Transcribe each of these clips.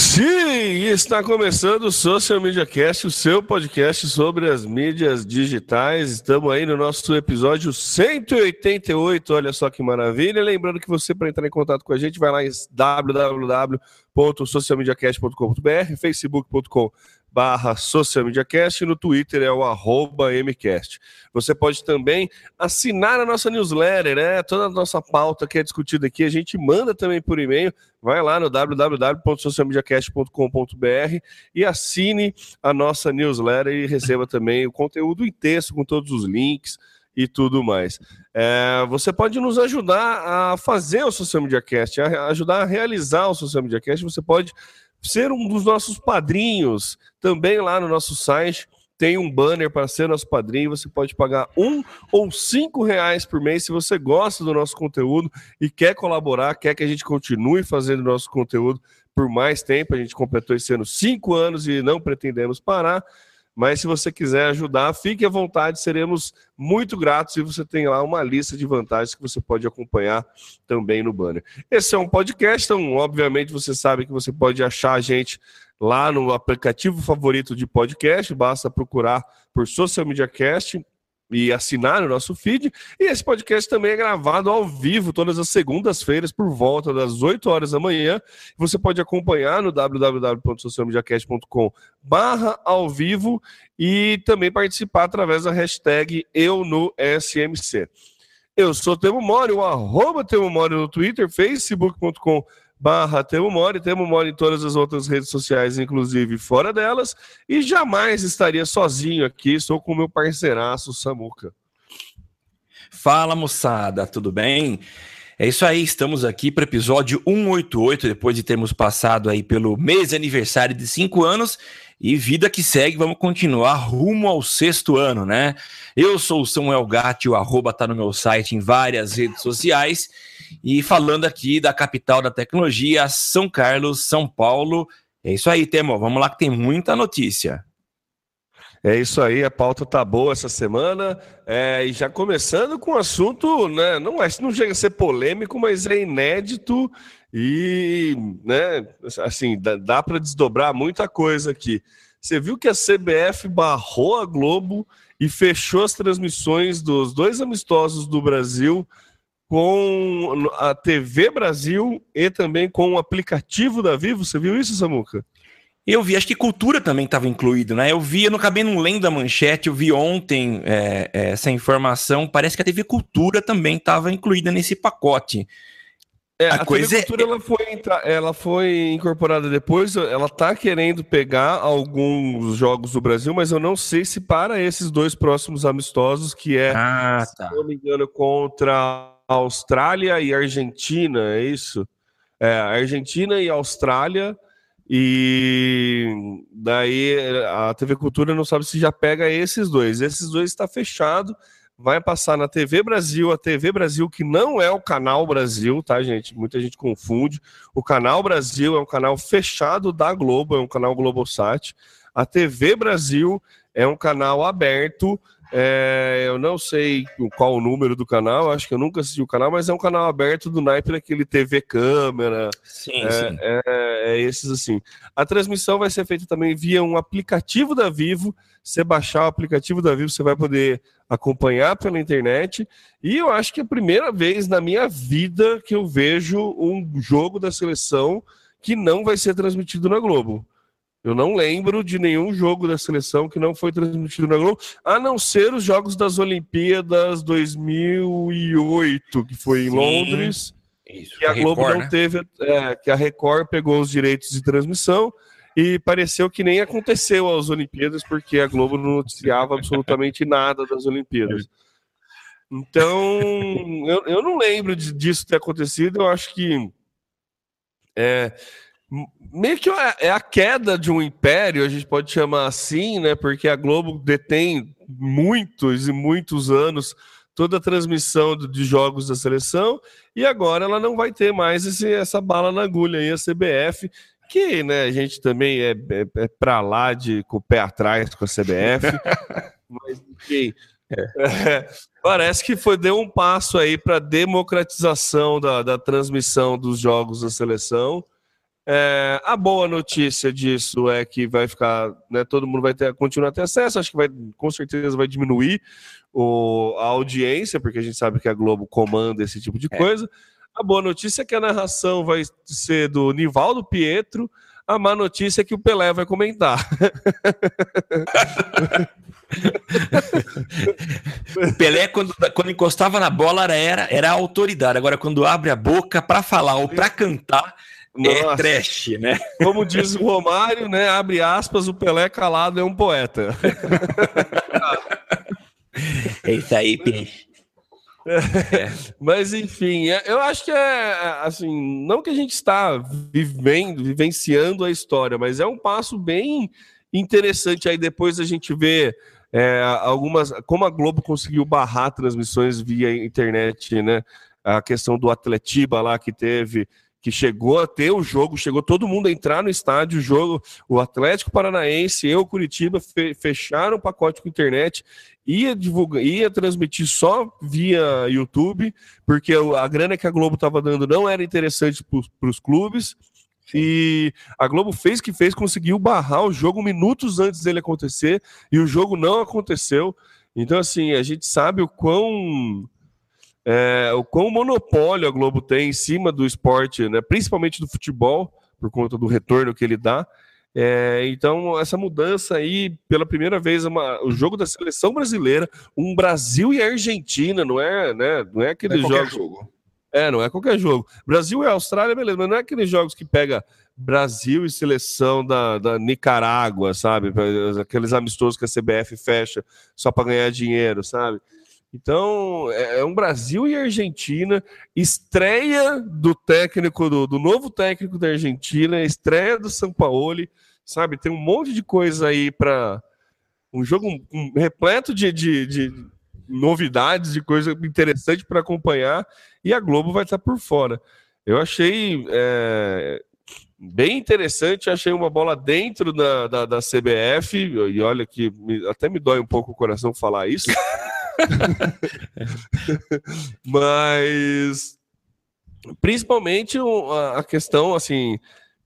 Sim, está começando o Social Media Cast, o seu podcast sobre as mídias digitais. Estamos aí no nosso episódio 188. Olha só que maravilha. Lembrando que você, para entrar em contato com a gente, vai lá em www.socialmediacast.com.br, facebook.com barra Social Media Cast, e no Twitter é o arroba MCast. Você pode também assinar a nossa newsletter, né? Toda a nossa pauta que é discutida aqui, a gente manda também por e-mail. Vai lá no www.socialmediacast.com.br e assine a nossa newsletter e receba também o conteúdo em texto com todos os links e tudo mais. É, você pode nos ajudar a fazer o Social Media Cast, a ajudar a realizar o Social Media Cast. Você pode ser um dos nossos padrinhos. Também lá no nosso site tem um banner para ser nosso padrinho. Você pode pagar um ou cinco reais por mês se você gosta do nosso conteúdo e quer colaborar, quer que a gente continue fazendo nosso conteúdo por mais tempo. A gente completou esse ano cinco anos e não pretendemos parar. Mas se você quiser ajudar, fique à vontade, seremos muito gratos e você tem lá uma lista de vantagens que você pode acompanhar também no banner. Esse é um podcast, então, obviamente, você sabe que você pode achar a gente lá no aplicativo favorito de podcast, basta procurar por Social Media Cast e assinar o nosso feed. E esse podcast também é gravado ao vivo todas as segundas-feiras por volta das 8 horas da manhã. Você pode acompanhar no www.socialmediacast.com barra ao vivo e também participar através da hashtag eu no SMC. Eu sou Temo Mori, o arroba Temo Mori no Twitter, facebook.com barra Temo Mori, Temo Mori em todas as outras redes sociais, inclusive fora delas, e jamais estaria sozinho aqui, estou com o meu parceiraço Samuca. Fala moçada, tudo bem? É isso aí, estamos aqui para o episódio 188, depois de termos passado aí pelo mês de aniversário de cinco anos, e vida que segue, vamos continuar rumo ao sexto ano, né? Eu sou o Samuel Gatti, o arroba tá no meu site em várias redes sociais, e falando aqui da capital da tecnologia, São Carlos, São Paulo. É isso aí, Temo. Vamos lá que tem muita notícia. É isso aí, a pauta tá boa essa semana. É, e já começando com um assunto, né? Não, é, não chega a ser polêmico, mas é inédito e, né? Assim, dá, dá para desdobrar muita coisa aqui. Você viu que a CBF barrou a Globo e fechou as transmissões dos dois amistosos do Brasil com a TV Brasil e também com o aplicativo da Vivo. Você viu isso, Samuca? Eu vi, acho que cultura também estava incluído, né? Eu vi, eu não acabei não lendo a manchete, eu vi ontem é, é, essa informação. Parece que a TV Cultura também estava incluída nesse pacote. É, a, a coisa TV Cultura é... ela, foi, ela foi incorporada depois, ela está querendo pegar alguns jogos do Brasil, mas eu não sei se para esses dois próximos amistosos, que é, ah, tá. se não me engano, contra Austrália e Argentina, é isso? É, Argentina e Austrália. E daí a TV Cultura não sabe se já pega esses dois. Esses dois está fechado. Vai passar na TV Brasil, a TV Brasil, que não é o canal Brasil, tá, gente? Muita gente confunde. O canal Brasil é um canal fechado da Globo, é um canal Globosat. A TV Brasil é um canal aberto é, eu não sei qual o número do canal, acho que eu nunca assisti o canal, mas é um canal aberto do naipe daquele TV câmera. Sim, é, sim. É, é, esses assim. A transmissão vai ser feita também via um aplicativo da Vivo. Você baixar o aplicativo da Vivo, você vai poder acompanhar pela internet. E eu acho que é a primeira vez na minha vida que eu vejo um jogo da seleção que não vai ser transmitido na Globo. Eu não lembro de nenhum jogo da seleção que não foi transmitido na Globo, a não ser os jogos das Olimpíadas 2008, que foi Sim. em Londres. Isso, que a Globo Record, não né? teve, é, que a Record pegou os direitos de transmissão e pareceu que nem aconteceu as Olimpíadas, porque a Globo não noticiava absolutamente nada das Olimpíadas. Então, eu, eu não lembro de, disso ter acontecido. Eu acho que é, meio que é, é a queda de um império, a gente pode chamar assim, né? Porque a Globo detém muitos e muitos anos toda a transmissão de jogos da seleção e agora ela não vai ter mais esse, essa bala na agulha aí, a CBF, que né, a gente também é, é, é para lá de com o pé atrás com a CBF, mas enfim. É, parece que foi deu um passo aí para democratização da, da transmissão dos jogos da seleção É, a boa notícia disso é que vai ficar, né, todo mundo vai ter, continuar a ter acesso, acho que vai, com certeza vai diminuir o, a audiência, porque a gente sabe que a Globo comanda esse tipo de é. coisa. A boa notícia é que a narração vai ser do Nivaldo Pietro, a má notícia é que o Pelé vai comentar. o Pelé, quando, quando encostava na bola, era, era a autoridade. Agora, quando abre a boca para falar ou para cantar, é Nossa. é trash, né? Como diz o Romário, né? Abre aspas, o Pelé calado é um poeta. é isso aí, peixe. É. Mas enfim, é, eu acho que é assim, não que a gente está vivendo, vivenciando a história, mas é um passo bem interessante aí depois a gente vê é, algumas como a Globo conseguiu barrar transmissões via internet, né? A questão do Atletiba lá que teve que chegou a ter o jogo, chegou todo mundo a entrar no estádio, o jogo, o Atlético Paranaense e o Curitiba fe fecharam o pacote com internet, ia divulgar, ia transmitir só via YouTube, porque a grana que a Globo estava dando não era interessante para os clubes. E a Globo fez o que fez, conseguiu barrar o jogo minutos antes dele acontecer, e o jogo não aconteceu. Então, assim, a gente sabe o quão é, o quão monopólio a Globo tem em cima do esporte, né, principalmente do futebol, por conta do retorno que ele dá. É, então, essa mudança aí, pela primeira vez, uma, o jogo da seleção brasileira, um Brasil e Argentina, não é, né, não é aquele não é jogo. jogo. É, não é qualquer jogo. Brasil e Austrália, beleza, mas não é aqueles jogos que pega Brasil e seleção da, da Nicarágua, sabe? Aqueles amistosos que a CBF fecha só para ganhar dinheiro, sabe? Então, é, é um Brasil e Argentina, estreia do técnico, do, do novo técnico da Argentina, estreia do São Paulo, sabe? Tem um monte de coisa aí para um jogo repleto de, de, de, novidades, de coisa interessante para acompanhar, e a Globo vai estar por fora. Eu achei é, bem interessante, achei uma bola dentro da, da, da CBF, e olha que me, até me dói um pouco o coração falar isso. Mas principalmente a questão assim,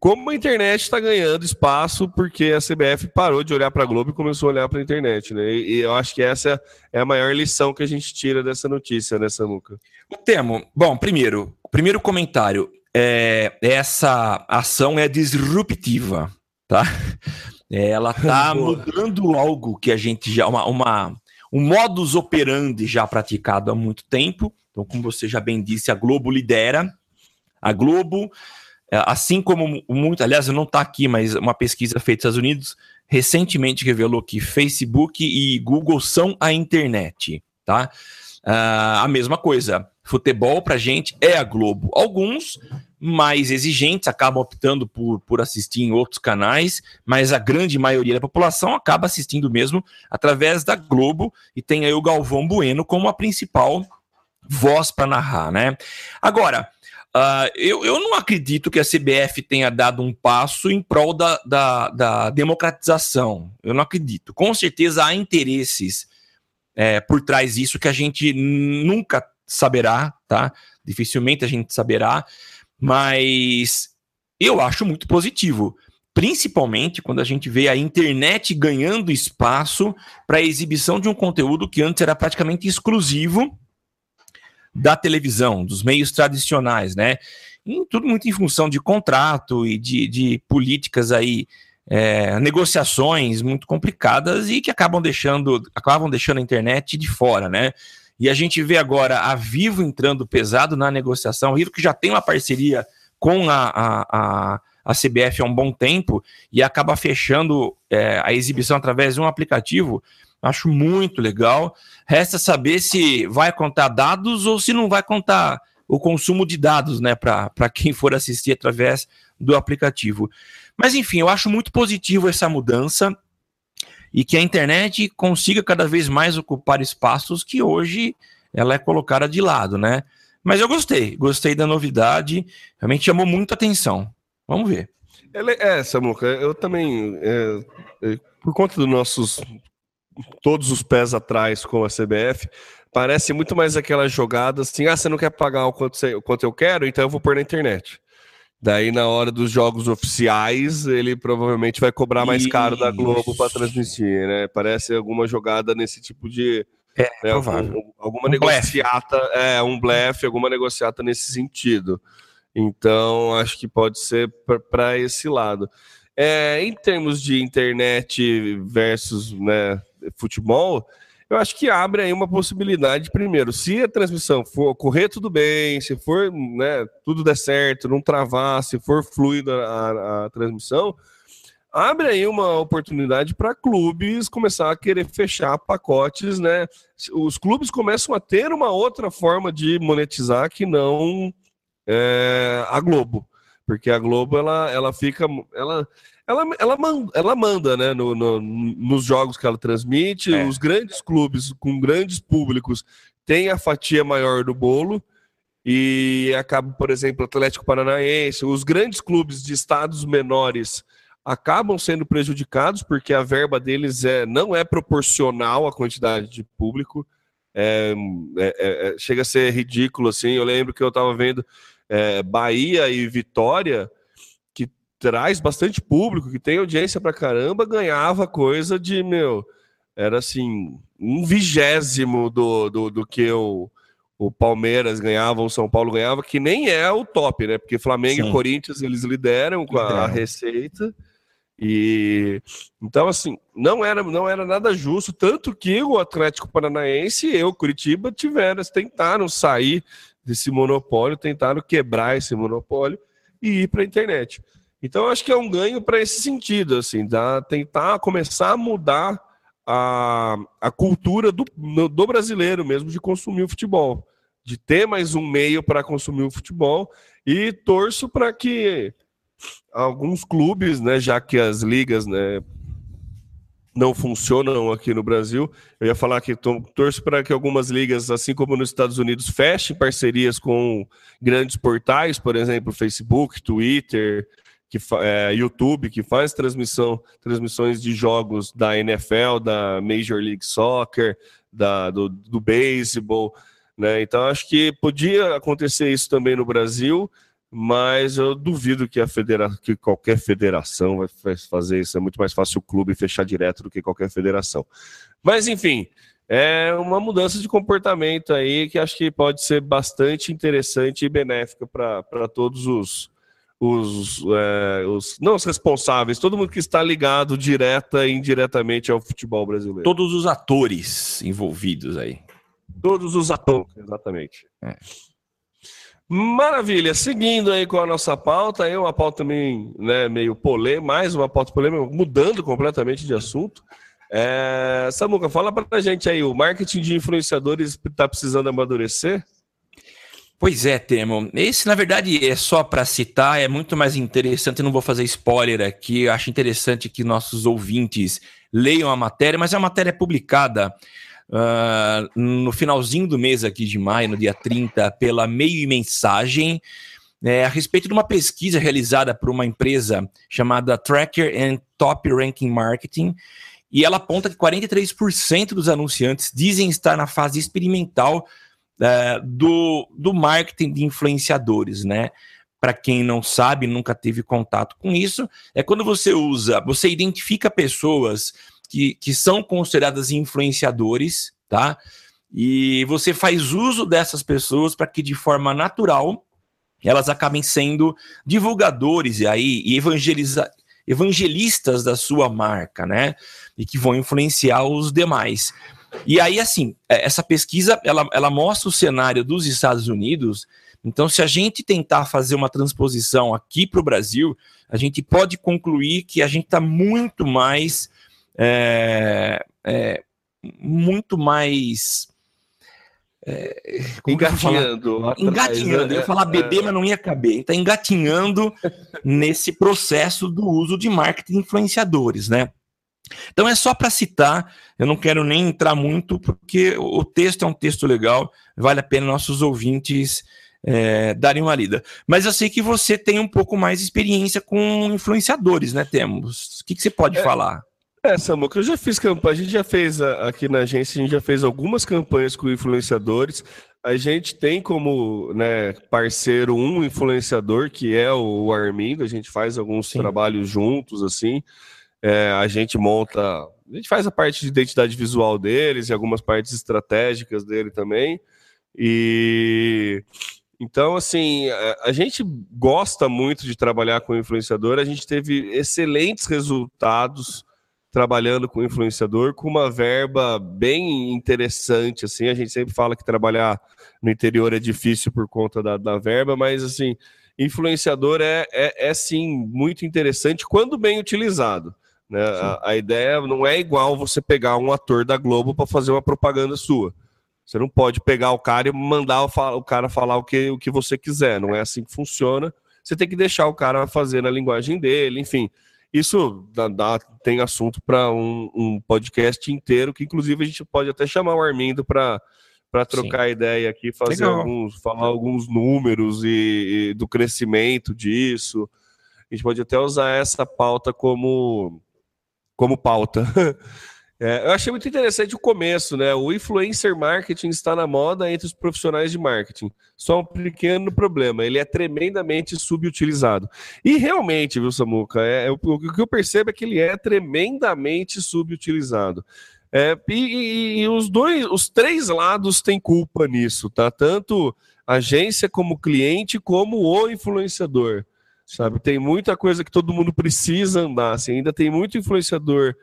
como a internet está ganhando espaço porque a CBF parou de olhar para a Globo e começou a olhar para a internet, né? E, eu acho que essa é a maior lição que a gente tira dessa notícia, né, Samuca? Temo, bom, primeiro, primeiro comentário, é, essa ação é disruptiva, tá? Ela tá mudando algo que a gente já uma, uma um modus operandi já praticado há muito tempo. Então, como você já bem disse, a Globo lidera. A Globo, é, assim como muito, aliás, não está aqui, mas uma pesquisa feita nos Estados Unidos recentemente revelou que Facebook e Google são a internet, tá? Uh, a mesma coisa. Futebol pra gente é a Globo. Alguns mais exigentes acabam optando por, por assistir em outros canais, mas a grande maioria da população acaba assistindo mesmo através da Globo e tem aí o Galvão Bueno como a principal voz para narrar, né? Agora, uh, eu, eu não acredito que a CBF tenha dado um passo em prol da, da, da democratização. Eu não acredito. Com certeza há interesses é, por trás disso que a gente nunca saberá, tá? Dificilmente a gente saberá. Mas eu acho muito positivo, principalmente quando a gente vê a internet ganhando espaço para a exibição de um conteúdo que antes era praticamente exclusivo da televisão, dos meios tradicionais, né? E tudo muito em função de contrato e de, de políticas aí, é, negociações muito complicadas e que acabam deixando, acabam deixando a internet de fora, né? E a gente vê agora a Vivo entrando pesado na negociação, a Vivo que já tem uma parceria com a, a, a, a CBF há um bom tempo e acaba fechando é, a exibição através de um aplicativo. Acho muito legal. Resta saber se vai contar dados ou se não vai contar o consumo de dados, né, para quem for assistir através do aplicativo. Mas enfim, eu acho muito positivo essa mudança e que a internet consiga cada vez mais ocupar espaços que hoje ela é colocada de lado, né? Mas eu gostei, gostei da novidade, realmente chamou muita atenção. Vamos ver. É, Samuca, eu também, é, é, por conta dos nossos todos os pés atrás com a CBF, parece muito mais aquela jogada assim, ah, você não quer pagar o quanto, você, o quanto eu quero, então eu vou pôr na internet. Daí, na hora dos jogos oficiais, ele provavelmente vai cobrar mais caro da Globo para transmitir, né? Parece alguma jogada nesse tipo de. É, né, provável. alguma um negociata, blefe. é, um blefe, alguma negociata nesse sentido. Então, acho que pode ser para esse lado. É, em termos de internet versus né, futebol, eu acho que abre aí uma possibilidade, primeiro, se a transmissão for correr tudo bem, se for, né, tudo der certo, não travar, se for fluida a, a transmissão, abre aí uma oportunidade para clubes começar a querer fechar pacotes, né? Os clubes começam a ter uma outra forma de monetizar que não é, a Globo, porque a Globo ela, ela fica, ela ela, ela, manda, ela manda né, no, no, nos jogos que ela transmite. É. Os grandes clubes com grandes públicos têm a fatia maior do bolo. E acaba, por exemplo, Atlético Paranaense, os grandes clubes de estados menores acabam sendo prejudicados porque a verba deles é, não é proporcional à quantidade de público. É, é, é chega a ser ridículo assim. Eu lembro que eu estava vendo é, Bahia e Vitória traz bastante público, que tem audiência pra caramba, ganhava coisa de, meu, era assim, um vigésimo do, do, do que o, o Palmeiras ganhava, o São Paulo ganhava, que nem é o top, né? Porque Flamengo Sim. e Corinthians, eles lideram com a, a receita. E então assim, não era não era nada justo, tanto que o Atlético Paranaense e o Curitiba tiveram, tentaram sair desse monopólio, tentaram quebrar esse monopólio e ir para a internet. Então, acho que é um ganho para esse sentido, assim, da, tentar começar a mudar a, a cultura do, do brasileiro mesmo de consumir o futebol, de ter mais um meio para consumir o futebol e torço para que alguns clubes, né, já que as ligas, né, não funcionam aqui no Brasil. Eu ia falar que torço para que algumas ligas, assim como nos Estados Unidos, fechem parcerias com grandes portais, por exemplo, Facebook, Twitter, que é, YouTube, que faz transmissão, transmissões de jogos da NFL, da Major League Soccer, da, do, do beisebol, né? Então acho que podia acontecer isso também no Brasil, mas eu duvido que a federa que qualquer federação vai fazer isso. É muito mais fácil o clube fechar direto do que qualquer federação. Mas enfim, é uma mudança de comportamento aí que acho que pode ser bastante interessante e benéfica para todos os os, é, os, não os responsáveis, todo mundo que está ligado direta e indiretamente ao futebol brasileiro. Todos os atores envolvidos aí. Todos os atores, exatamente. É. Maravilha, seguindo aí com a nossa pauta, aí uma pauta também né, meio polêmica, mais uma pauta polêmica, mudando completamente de assunto. É, Samuca, fala pra gente aí, o marketing de influenciadores está precisando amadurecer? Pois é, Temo. Esse, na verdade, é só para citar, é muito mais interessante. Eu não vou fazer spoiler aqui. Eu acho interessante que nossos ouvintes leiam a matéria, mas a matéria é publicada uh, no finalzinho do mês aqui de maio, no dia 30, pela Meio e Mensagem, é, a respeito de uma pesquisa realizada por uma empresa chamada Tracker and Top Ranking Marketing. E ela aponta que 43% dos anunciantes dizem estar na fase experimental é, do, do marketing de influenciadores, né? Para quem não sabe, nunca teve contato com isso, é quando você usa, você identifica pessoas que, que são consideradas influenciadores, tá? E você faz uso dessas pessoas para que de forma natural elas acabem sendo divulgadores e aí e evangeliza, evangelistas da sua marca, né? E que vão influenciar os demais. E aí, assim, é, essa pesquisa ela, ela mostra o cenário dos Estados Unidos. Então, se a gente tentar fazer uma transposição aqui para o Brasil, a gente pode concluir que a gente está muito mais. É, é, muito mais. É, engatinhando. Engatinhando. Eu ia falar bebê, mas não ia caber. Está engatinhando nesse processo do uso de marketing influenciadores, né? Então é só para citar, eu não quero nem entrar muito, porque o texto é um texto legal, vale a pena nossos ouvintes é, darem uma lida. Mas eu sei que você tem um pouco mais de experiência com influenciadores, né, Temos? O que, que você pode é, falar? É, Samuca, eu já fiz campanha, a gente já fez aqui na agência, a gente já fez algumas campanhas com influenciadores. a gente tem como né, parceiro um influenciador que é o Armindo, a gente faz alguns Sim. trabalhos juntos, assim. É, a gente monta, a gente faz a parte de identidade visual deles e algumas partes estratégicas dele também. E então, assim, a, a gente gosta muito de trabalhar com influenciador, a gente teve excelentes resultados trabalhando com influenciador com uma verba bem interessante, assim, a gente sempre fala que trabalhar no interior é difícil por conta da, da verba, mas assim, influenciador é, é, é sim muito interessante quando bem utilizado. Né? A, a, ideia não é igual você pegar um ator da Globo para fazer uma propaganda sua. Você não pode pegar o cara e mandar o, o cara falar o que, o que você quiser. Não é assim que funciona. Você tem que deixar o cara fazer na linguagem dele, enfim. Isso dá, dá tem assunto para um, um, podcast inteiro, que inclusive a gente pode até chamar o Armindo para para trocar Sim. ideia aqui, fazer Legal. alguns, falar alguns números e, e, do crescimento disso. A gente pode até usar essa pauta como como pauta. É, eu achei muito interessante o começo, né? O influencer marketing está na moda entre os profissionais de marketing. Só um pequeno problema, ele é tremendamente subutilizado. E realmente, viu, Samuca? É, é o, o, que eu percebo é que ele é tremendamente subutilizado. É, e, e, e os dois, os três lados têm culpa nisso, tá? Tanto agência como cliente, como o influenciador. Sabe? Tem muita coisa que todo mundo precisa andar. Assim, ainda tem muito influenciador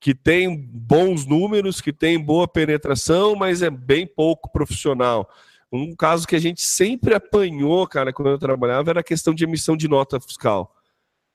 que tem bons números, que tem boa penetração, mas é bem pouco profissional. Um caso que a gente sempre apanhou, cara, quando eu trabalhava, era a questão de emissão de nota fiscal.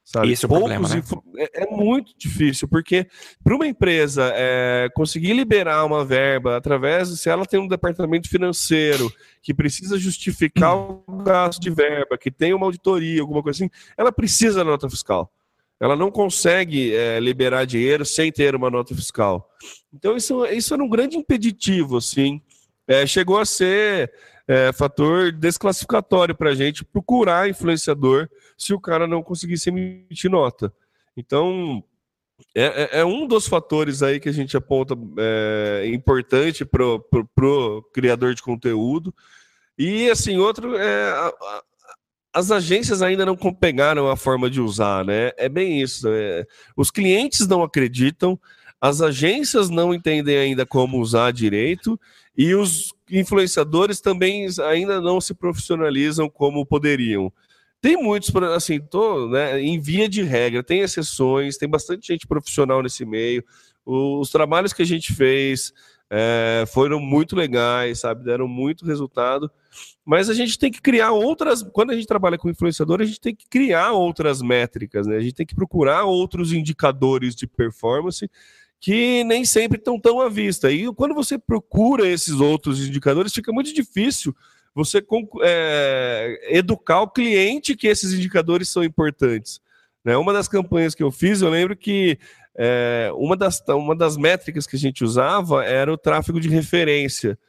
Sabe? Esse é o problema, né? É, é, muito difícil, porque para uma empresa é, conseguir liberar uma verba através, se ela tem um departamento financeiro que precisa justificar o gasto de verba, que tem uma auditoria, alguma coisa assim, ela precisa da nota fiscal ela não consegue é, liberar dinheiro sem ter uma nota fiscal. Então, isso, isso era um grande impeditivo, assim. É, chegou a ser é, fator desclassificatório para a gente procurar influenciador se o cara não conseguisse emitir nota. Então, é, é, é um dos fatores aí que a gente aponta é, importante para o criador de conteúdo. E, assim, outro é a, as agências ainda não pegaram a forma de usar, né? É bem isso. É... Os clientes não acreditam, as agências não entendem ainda como usar direito e os influenciadores também ainda não se profissionalizam como poderiam. Tem muitos, assim, tô né, em via de regra, tem exceções, tem bastante gente profissional nesse meio. Os trabalhos que a gente fez é, foram muito legais, sabe? Deram muito resultado. Mas a gente tem que criar outras. Quando a gente trabalha com influenciador, a gente tem que criar outras métricas, né? A gente tem que procurar outros indicadores de performance que nem sempre estão tão à vista. E quando você procura esses outros indicadores, fica muito difícil você é, educar o cliente que esses indicadores são importantes. Né? Uma das campanhas que eu fiz, eu lembro que é, uma, das, uma das métricas que a gente usava era o tráfego de referência,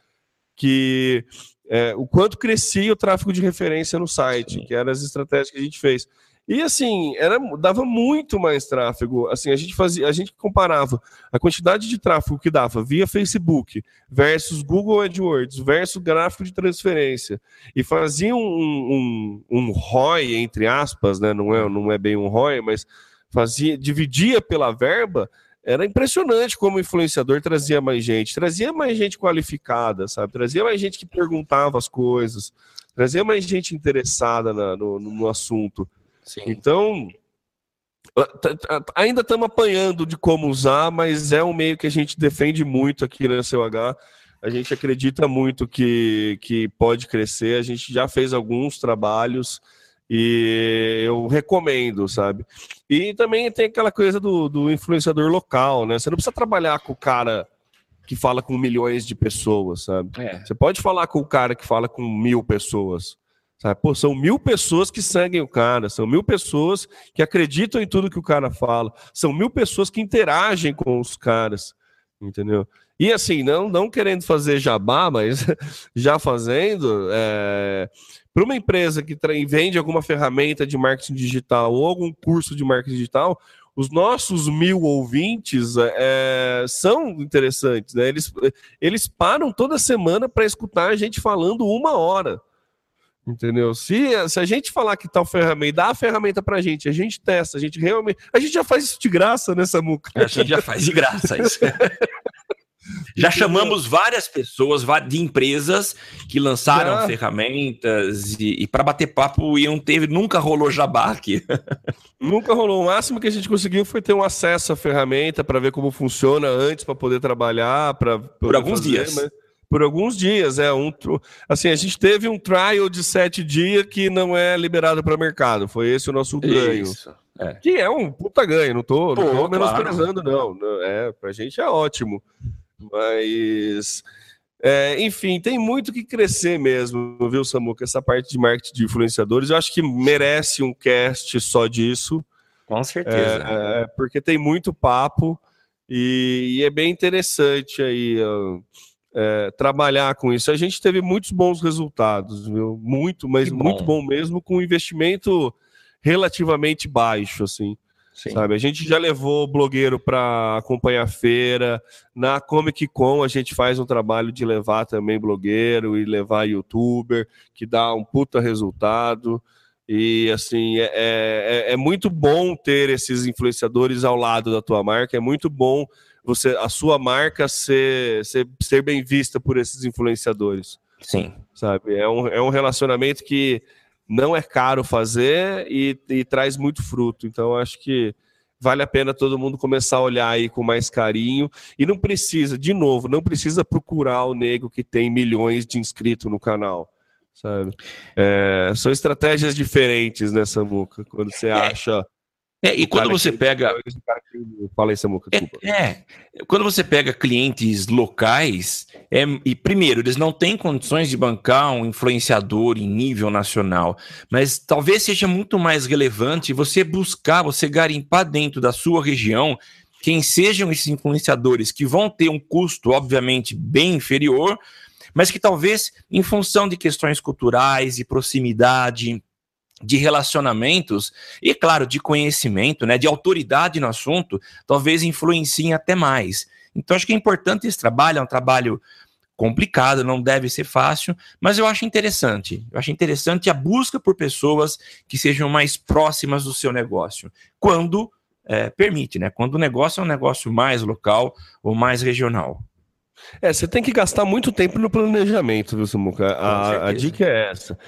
que é, o quanto crescia o tráfego de referência no site, Sim. que eram as estratégias que a gente fez. E assim, era, dava muito mais tráfego. Assim, a gente fazia, a gente comparava a quantidade de tráfego que dava via Facebook versus Google AdWords versus gráfico de transferência e fazia um, um, um ROI, entre aspas, né? Não é, não é bem um ROI, mas fazia, dividia pela verba era impressionante como o influenciador trazia mais gente, trazia mais gente qualificada, sabe? Trazia mais gente que perguntava as coisas, trazia mais gente interessada na, no, no, assunto. Sim. Então, ainda estamos apanhando de como usar, mas é um meio que a gente defende muito aqui na CUH. A gente acredita muito que, que pode crescer. A gente já fez alguns trabalhos e eu recomendo, sabe? E também tem aquela coisa do, do influenciador local, né? Você não precisa trabalhar com o cara que fala com milhões de pessoas, sabe? É. Você pode falar com o cara que fala com mil pessoas. Sabe? Pô, são mil pessoas que seguem o cara, são mil pessoas que acreditam em tudo que o cara fala, são mil pessoas que interagem com os caras, entendeu? E assim, não, não querendo fazer jabá, mas já fazendo, é, para uma empresa que vende alguma ferramenta de marketing digital ou algum curso de marketing digital, os nossos mil ouvintes é, são interessantes, né? Eles, eles param toda semana para escutar a gente falando uma hora. Entendeu? Se, se a gente falar que tal ferramenta, dá a ferramenta pra gente, a gente testa, a gente realmente. A gente já faz isso de graça nessa muca. A gente já faz de graça isso. Já chamamos várias pessoas de empresas que lançaram já. ferramentas e, e para bater papo e não teve, nunca rolou jabá aqui. Nunca rolou. O máximo que a gente conseguiu foi ter um acesso à ferramenta para ver como funciona antes para poder trabalhar, para por alguns fazer, dias. Mas por alguns dias. É um, assim, a gente teve um trial de sete dias que não é liberado para o mercado. Foi esse o nosso ganho. Isso, é. Que é um puta ganho, não tô, Pô, não tô menosprezando, claro. não. É, pra gente é ótimo. Mas, é, enfim, tem muito que crescer mesmo, viu, Samuca? Essa parte de marketing de influenciadores, eu acho que merece um cast só disso. Com certeza. É, é porque tem muito papo e, e é bem interessante aí. Ó, é, trabalhar com isso. A gente teve muitos bons resultados, viu? Muito, mas bom. muito bom mesmo, com um investimento relativamente baixo, assim. Sim. Sabe? A gente já levou o blogueiro para acompanhar a feira. Na Comic Con a gente faz um trabalho de levar também blogueiro e levar youtuber, que dá um puta resultado. E assim, é, é, é muito bom ter esses influenciadores ao lado da tua marca, é muito bom você a sua marca ser, ser, ser bem vista por esses influenciadores. Sim. Sabe? É um, é um relacionamento que não é caro fazer e, e traz muito fruto. Então, acho que vale a pena todo mundo começar a olhar aí com mais carinho. E não precisa, de novo, não precisa procurar o nego que tem milhões de inscritos no canal. Sabe? É, são estratégias diferentes nessa né, muca. Quando você é. acha é, e quando você que, pega. Fala aí, Samuca, é, é, quando você pega clientes locais, é, e primeiro, eles não têm condições de bancar um influenciador em nível nacional, mas talvez seja muito mais relevante você buscar, você garimpar dentro da sua região quem sejam esses influenciadores que vão ter um custo, obviamente, bem inferior, mas que talvez, em função de questões culturais e proximidade, de relacionamentos e, claro, de conhecimento, né, de autoridade no assunto, talvez influenciem até mais. Então, acho que é importante esse trabalho, é um trabalho complicado, não deve ser fácil, mas eu acho interessante. Eu acho interessante a busca por pessoas que sejam mais próximas do seu negócio, quando é, permite, né? Quando o negócio é um negócio mais local ou mais regional. É, você tem que gastar muito tempo no planejamento, viu, Samuca? A, a dica é essa.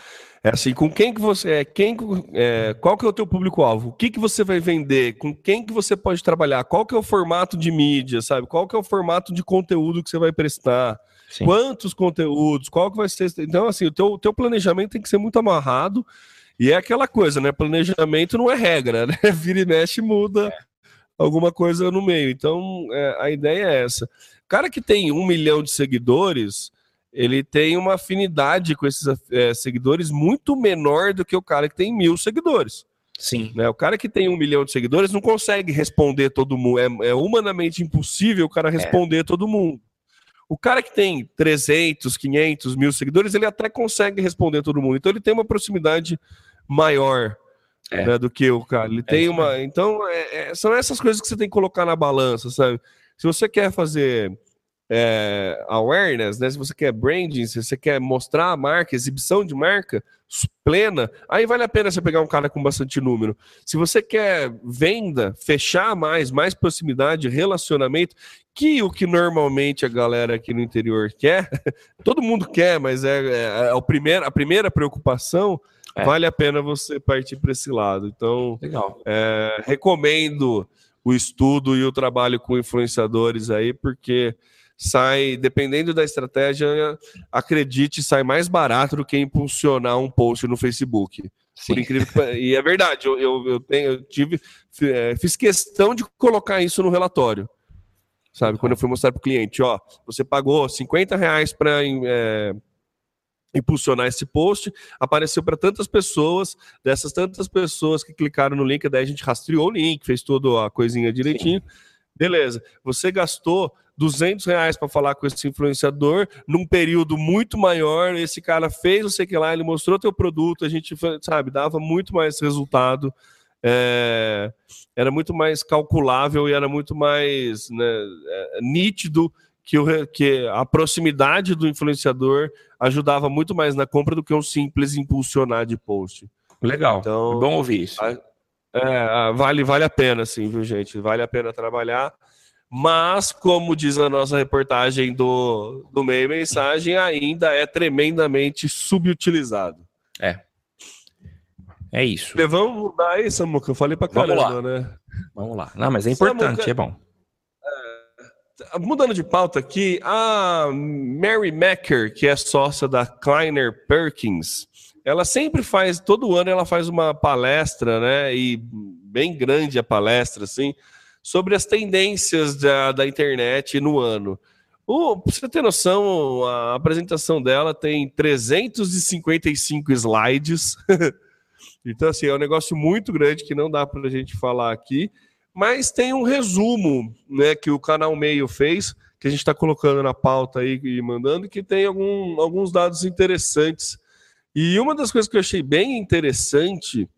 É assim, com quem que você é, quem, é, qual que é o teu público-alvo? O que que você vai vender? Com quem que você pode trabalhar? Qual que é o formato de mídia, sabe? Qual que é o formato de conteúdo que você vai prestar? Sim. Quantos conteúdos? Qual que vai ser? Então, assim, o teu, o teu planejamento tem que ser muito amarrado e é aquela coisa, né? Planejamento não é regra, né? Vira e mexe muda é. alguma coisa no meio. Então, é, a ideia é essa. Cara que tem um milhão de seguidores ele tem uma afinidade com esses é, seguidores muito menor do que o cara que tem mil seguidores. Sim. Né? O cara que tem um milhão de seguidores não consegue responder todo mundo. É, é humanamente impossível o cara é. responder é. todo mundo. O cara que tem 300, 500 mil seguidores, ele até consegue responder todo mundo. Então ele tem uma proximidade maior é. né, do que o cara. Ele é tem uma. Então são essas coisas que você tem que colocar na balança, sabe? Se você quer fazer é, awareness, né? Se você quer branding, se você quer mostrar a marca, exibição de marca plena, aí vale a pena você pegar um cara com bastante número. Se você quer venda, fechar mais, mais proximidade, relacionamento, que o que normalmente a galera aqui no interior quer, todo mundo quer, mas é, é, é o primeiro, a primeira preocupação. É. Vale a pena você partir para esse lado. Então, Legal. É, recomendo o estudo e o trabalho com influenciadores aí, porque sai, dependendo da estratégia, acredite, sai mais barato do que impulsionar um post no Facebook. Sim. Por incrível que E é verdade, eu, eu, eu, tenho, eu tive, é, fiz questão de colocar isso no relatório. Sabe, quando eu fui mostrar para o cliente, ó, você pagou 50 reais para é, impulsionar esse post, apareceu para tantas pessoas, dessas tantas pessoas que clicaram no link, daí a gente rastreou o link, fez toda a coisinha direitinho. Sim. Beleza, você gastou 200 reais para falar com esse influenciador num período muito maior. Esse cara fez, não sei o que lá, ele mostrou teu produto, a gente, sabe, dava muito mais resultado é, era muito mais calculável e era muito mais né, é, nítido que, o, que a proximidade do influenciador ajudava muito mais na compra do que um simples impulsionar de post. Legal. Então, é bom ouvir isso. É, vale, vale a pena, sim, viu, gente? Vale a pena trabalhar. Mas, como diz a nossa reportagem do, do meio mensagem, ainda é tremendamente subutilizado. É. É isso. Vamos mudar aí, Samuca. Eu falei pra caramba, né? Vamos lá. Não, mas é importante, Samuca, é bom. É, mudando de pauta aqui, a Mary Macker, que é sócia da Kleiner Perkins, ela sempre faz, todo ano ela faz uma palestra, né? E bem grande a palestra, assim, sobre as tendências da, da internet no ano. Para você ter noção, a apresentação dela tem 355 slides. então, assim, é um negócio muito grande que não dá para a gente falar aqui. Mas tem um resumo né, que o canal Meio fez, que a gente está colocando na pauta aí e mandando, que tem algum, alguns dados interessantes e uma das coisas que eu achei bem interessante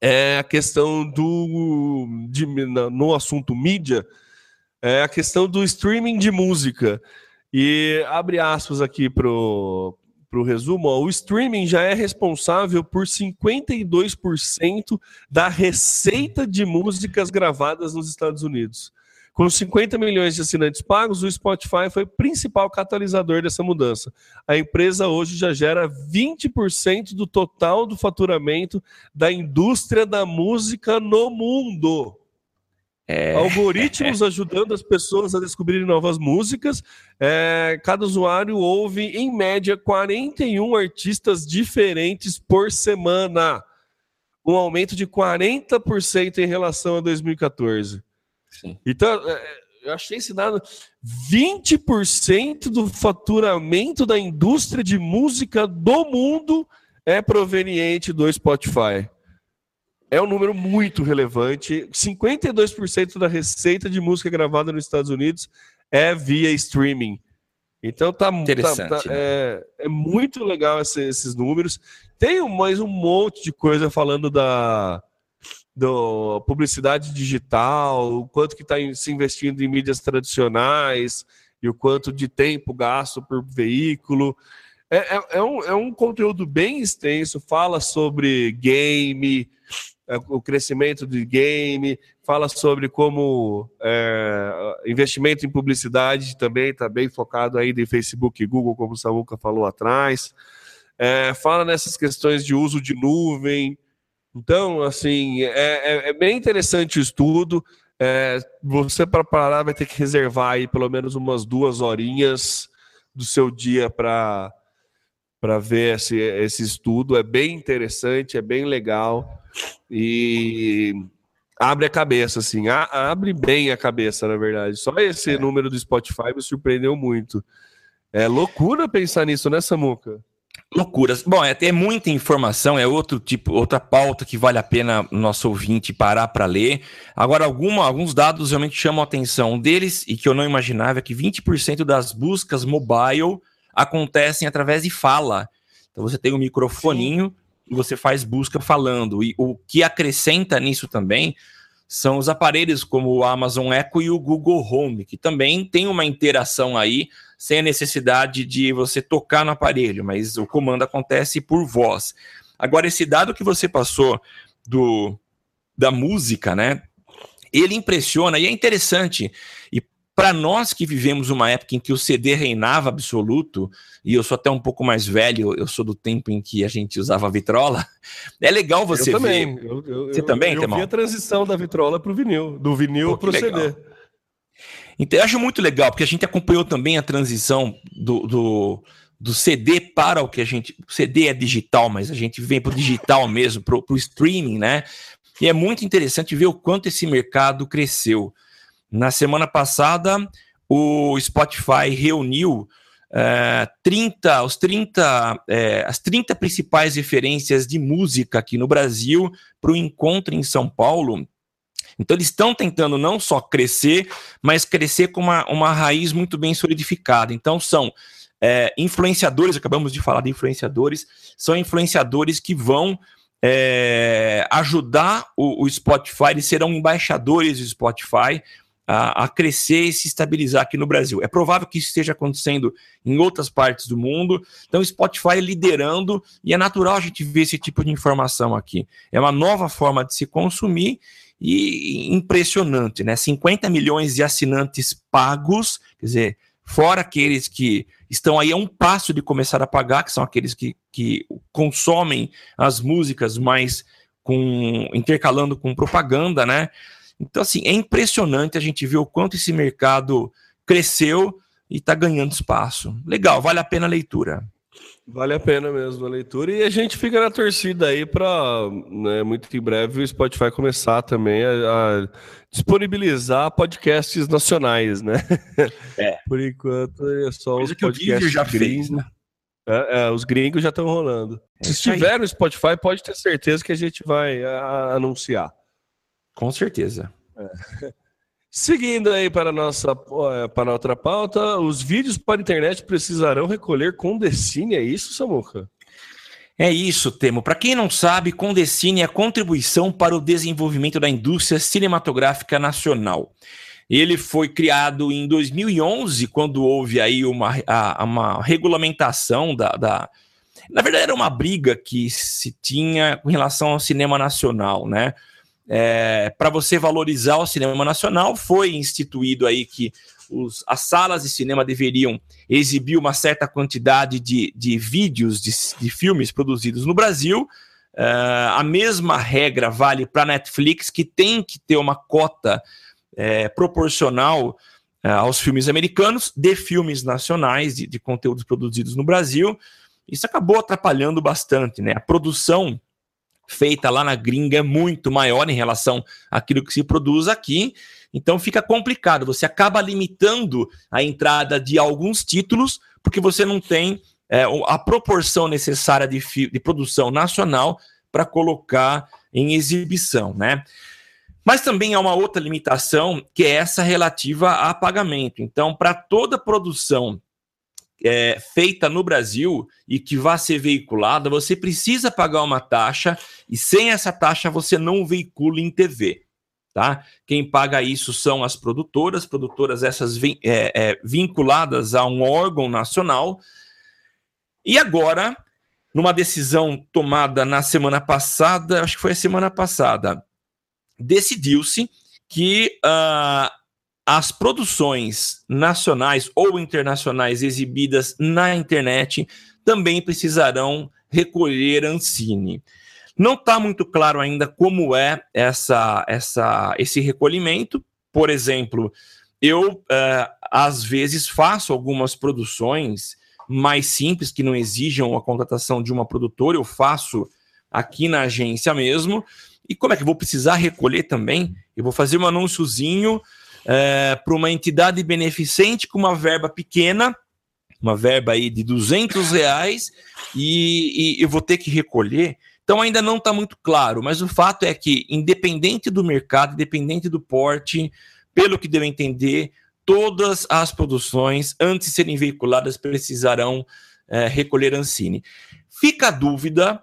é a questão do de, no assunto mídia, é a questão do streaming de música. E abre aspas aqui para o resumo, ó, o streaming já é responsável por 52% da receita de músicas gravadas nos Estados Unidos. Com 50 milhões de assinantes pagos, o Spotify foi o principal catalisador dessa mudança. A empresa hoje já gera 20% do total do faturamento da indústria da música no mundo. É... Algoritmos ajudando as pessoas a descobrirem novas músicas. É... cada usuário ouve, em média, 41 artistas diferentes por semana. Um aumento de 40% em relação a 2014. Sim. Então, é, eu achei esse dado: 20% do faturamento da indústria de música do mundo é proveniente do Spotify. É um número muito relevante. 52% da receita de música gravada nos Estados Unidos é via streaming. Então tá, tá Interessante, tá, tá, né? é, é, muito legal esse, esses números. Tem mais um monte de coisa falando da, do publicidade digital, o quanto que está se investindo em mídias tradicionais e o quanto de tempo gasto por veículo. É, é, é, um, é um conteúdo bem extenso, fala sobre game, é, o crescimento de game, fala sobre como é, investimento em publicidade também está bem focado ainda em Facebook e Google, como o Samuca falou atrás. É, fala nessas questões de uso de nuvem, então, assim, é, é, é bem interessante o estudo. É, você, para parar, vai ter que reservar aí pelo menos umas duas horinhas do seu dia para para ver esse, esse estudo. É bem interessante, é bem legal e abre a cabeça, assim, a, abre bem a cabeça, na verdade. Só esse é. número do Spotify me surpreendeu muito. É loucura pensar nisso, né, Samuca? Loucuras. Bom, é ter muita informação, é outro tipo, outra pauta que vale a pena o nosso ouvinte parar para ler. Agora, alguma, alguns dados realmente chamam a atenção. Um deles, e que eu não imaginava, é que 20% das buscas mobile acontecem através de fala. Então você tem um microfoninho Sim. e você faz busca falando. E o que acrescenta nisso também são os aparelhos como o Amazon Echo e o Google Home, que também tem uma interação aí, sem a necessidade de você tocar no aparelho, mas o comando acontece por voz. Agora, esse dado que você passou do da música, né? Ele impressiona e é interessante. E para nós que vivemos uma época em que o CD reinava absoluto, e eu sou até um pouco mais velho, eu sou do tempo em que a gente usava vitrola, é legal você eu também. ver. Eu, eu, você eu, também, Eu vi a transição da vitrola para o vinil, do vinil para o CD. Então, eu acho muito legal, porque a gente acompanhou também a transição do, do, do CD para o que a gente. O CD é digital, mas a gente vem para o digital mesmo, para o streaming, né? E é muito interessante ver o quanto esse mercado cresceu. Na semana passada, o Spotify reuniu é, 30, os 30, é, as 30 principais referências de música aqui no Brasil para o encontro em São Paulo. Então, eles estão tentando não só crescer, mas crescer com uma, uma raiz muito bem solidificada. Então, são é, influenciadores, acabamos de falar de influenciadores, são influenciadores que vão é, ajudar o, o Spotify, eles serão embaixadores do Spotify a, a, crescer e se estabilizar aqui no Brasil. É provável que isso esteja acontecendo em outras partes do mundo. Então, Spotify liderando, e é natural a gente ver esse tipo de informação aqui. É uma nova forma de se consumir e impressionante, né? 50 milhões de assinantes pagos, quer dizer, fora aqueles que estão aí a um passo de começar a pagar, que são aqueles que, que consomem as músicas, mas com intercalando com propaganda, né? Então, assim, é impressionante a gente ver o quanto esse mercado cresceu e está ganhando espaço. Legal, vale a pena a leitura. Vale a pena mesmo a leitura. E a gente fica na torcida aí para, né, muito em breve, o Spotify começar também a, a, disponibilizar podcasts nacionais, né? É. Por enquanto é só Coisa os podcasts já gringos. Fez, né? É, é, os gringos já estão rolando. É Se estiver no Spotify, pode ter certeza que a gente vai a, anunciar. Com certeza. É. Seguindo aí para a nossa para a outra pauta, os vídeos para a internet precisarão recolher Condecine, é isso, Samuca? É isso, Temo. Para quem não sabe, Condecine é a contribuição para o desenvolvimento da indústria cinematográfica nacional. Ele foi criado em 2011, quando houve aí uma, a, uma regulamentação da, da, Na verdade, era uma briga que se tinha com relação ao cinema nacional, né? É, para você valorizar o cinema nacional, foi instituído aí que os, as salas de cinema deveriam exibir uma certa quantidade de, de vídeos de, de filmes produzidos no Brasil. Uh, a mesma regra vale para Netflix, que tem que ter uma cota é, proporcional uh, aos filmes americanos de filmes nacionais, de, de conteúdos produzidos no Brasil. Isso acabou atrapalhando bastante, né? A produção feita lá na gringa é muito maior em relação àquilo que se produz aqui. Então fica complicado. Você acaba limitando a entrada de alguns títulos, porque você não tem é, a proporção necessária de, de produção nacional para colocar em exibição, né? Mas também há uma outra limitação, que é essa relativa a pagamento. Então, para toda produção é, feita no Brasil e que vá ser veiculada, você precisa pagar uma taxa e sem essa taxa você não veicula em TV. Tá? Quem paga isso são as produtoras, produtoras essas é, é, vinculadas a um órgão nacional. E agora, numa decisão tomada na semana passada, acho que foi a semana passada, decidiu-se que uh, as produções nacionais ou internacionais exibidas na internet também precisarão recolher Ancine. Não está muito claro ainda como é essa, essa, esse recolhimento. Por exemplo, eu uh, às vezes faço algumas produções mais simples que não exijam a contratação de uma produtora, eu faço aqui na agência mesmo. E como é que eu vou precisar recolher também? Eu vou fazer um anúnciozinho é, para uma entidade beneficente com uma verba pequena, uma verba aí de 200 reais, e, e eu vou ter que recolher. Então ainda não está muito claro, mas o fato é que, independente do mercado, independente do porte, pelo que deu a entender, todas as produções, antes de serem veiculadas, precisarão é, recolher Ancine. Fica a dúvida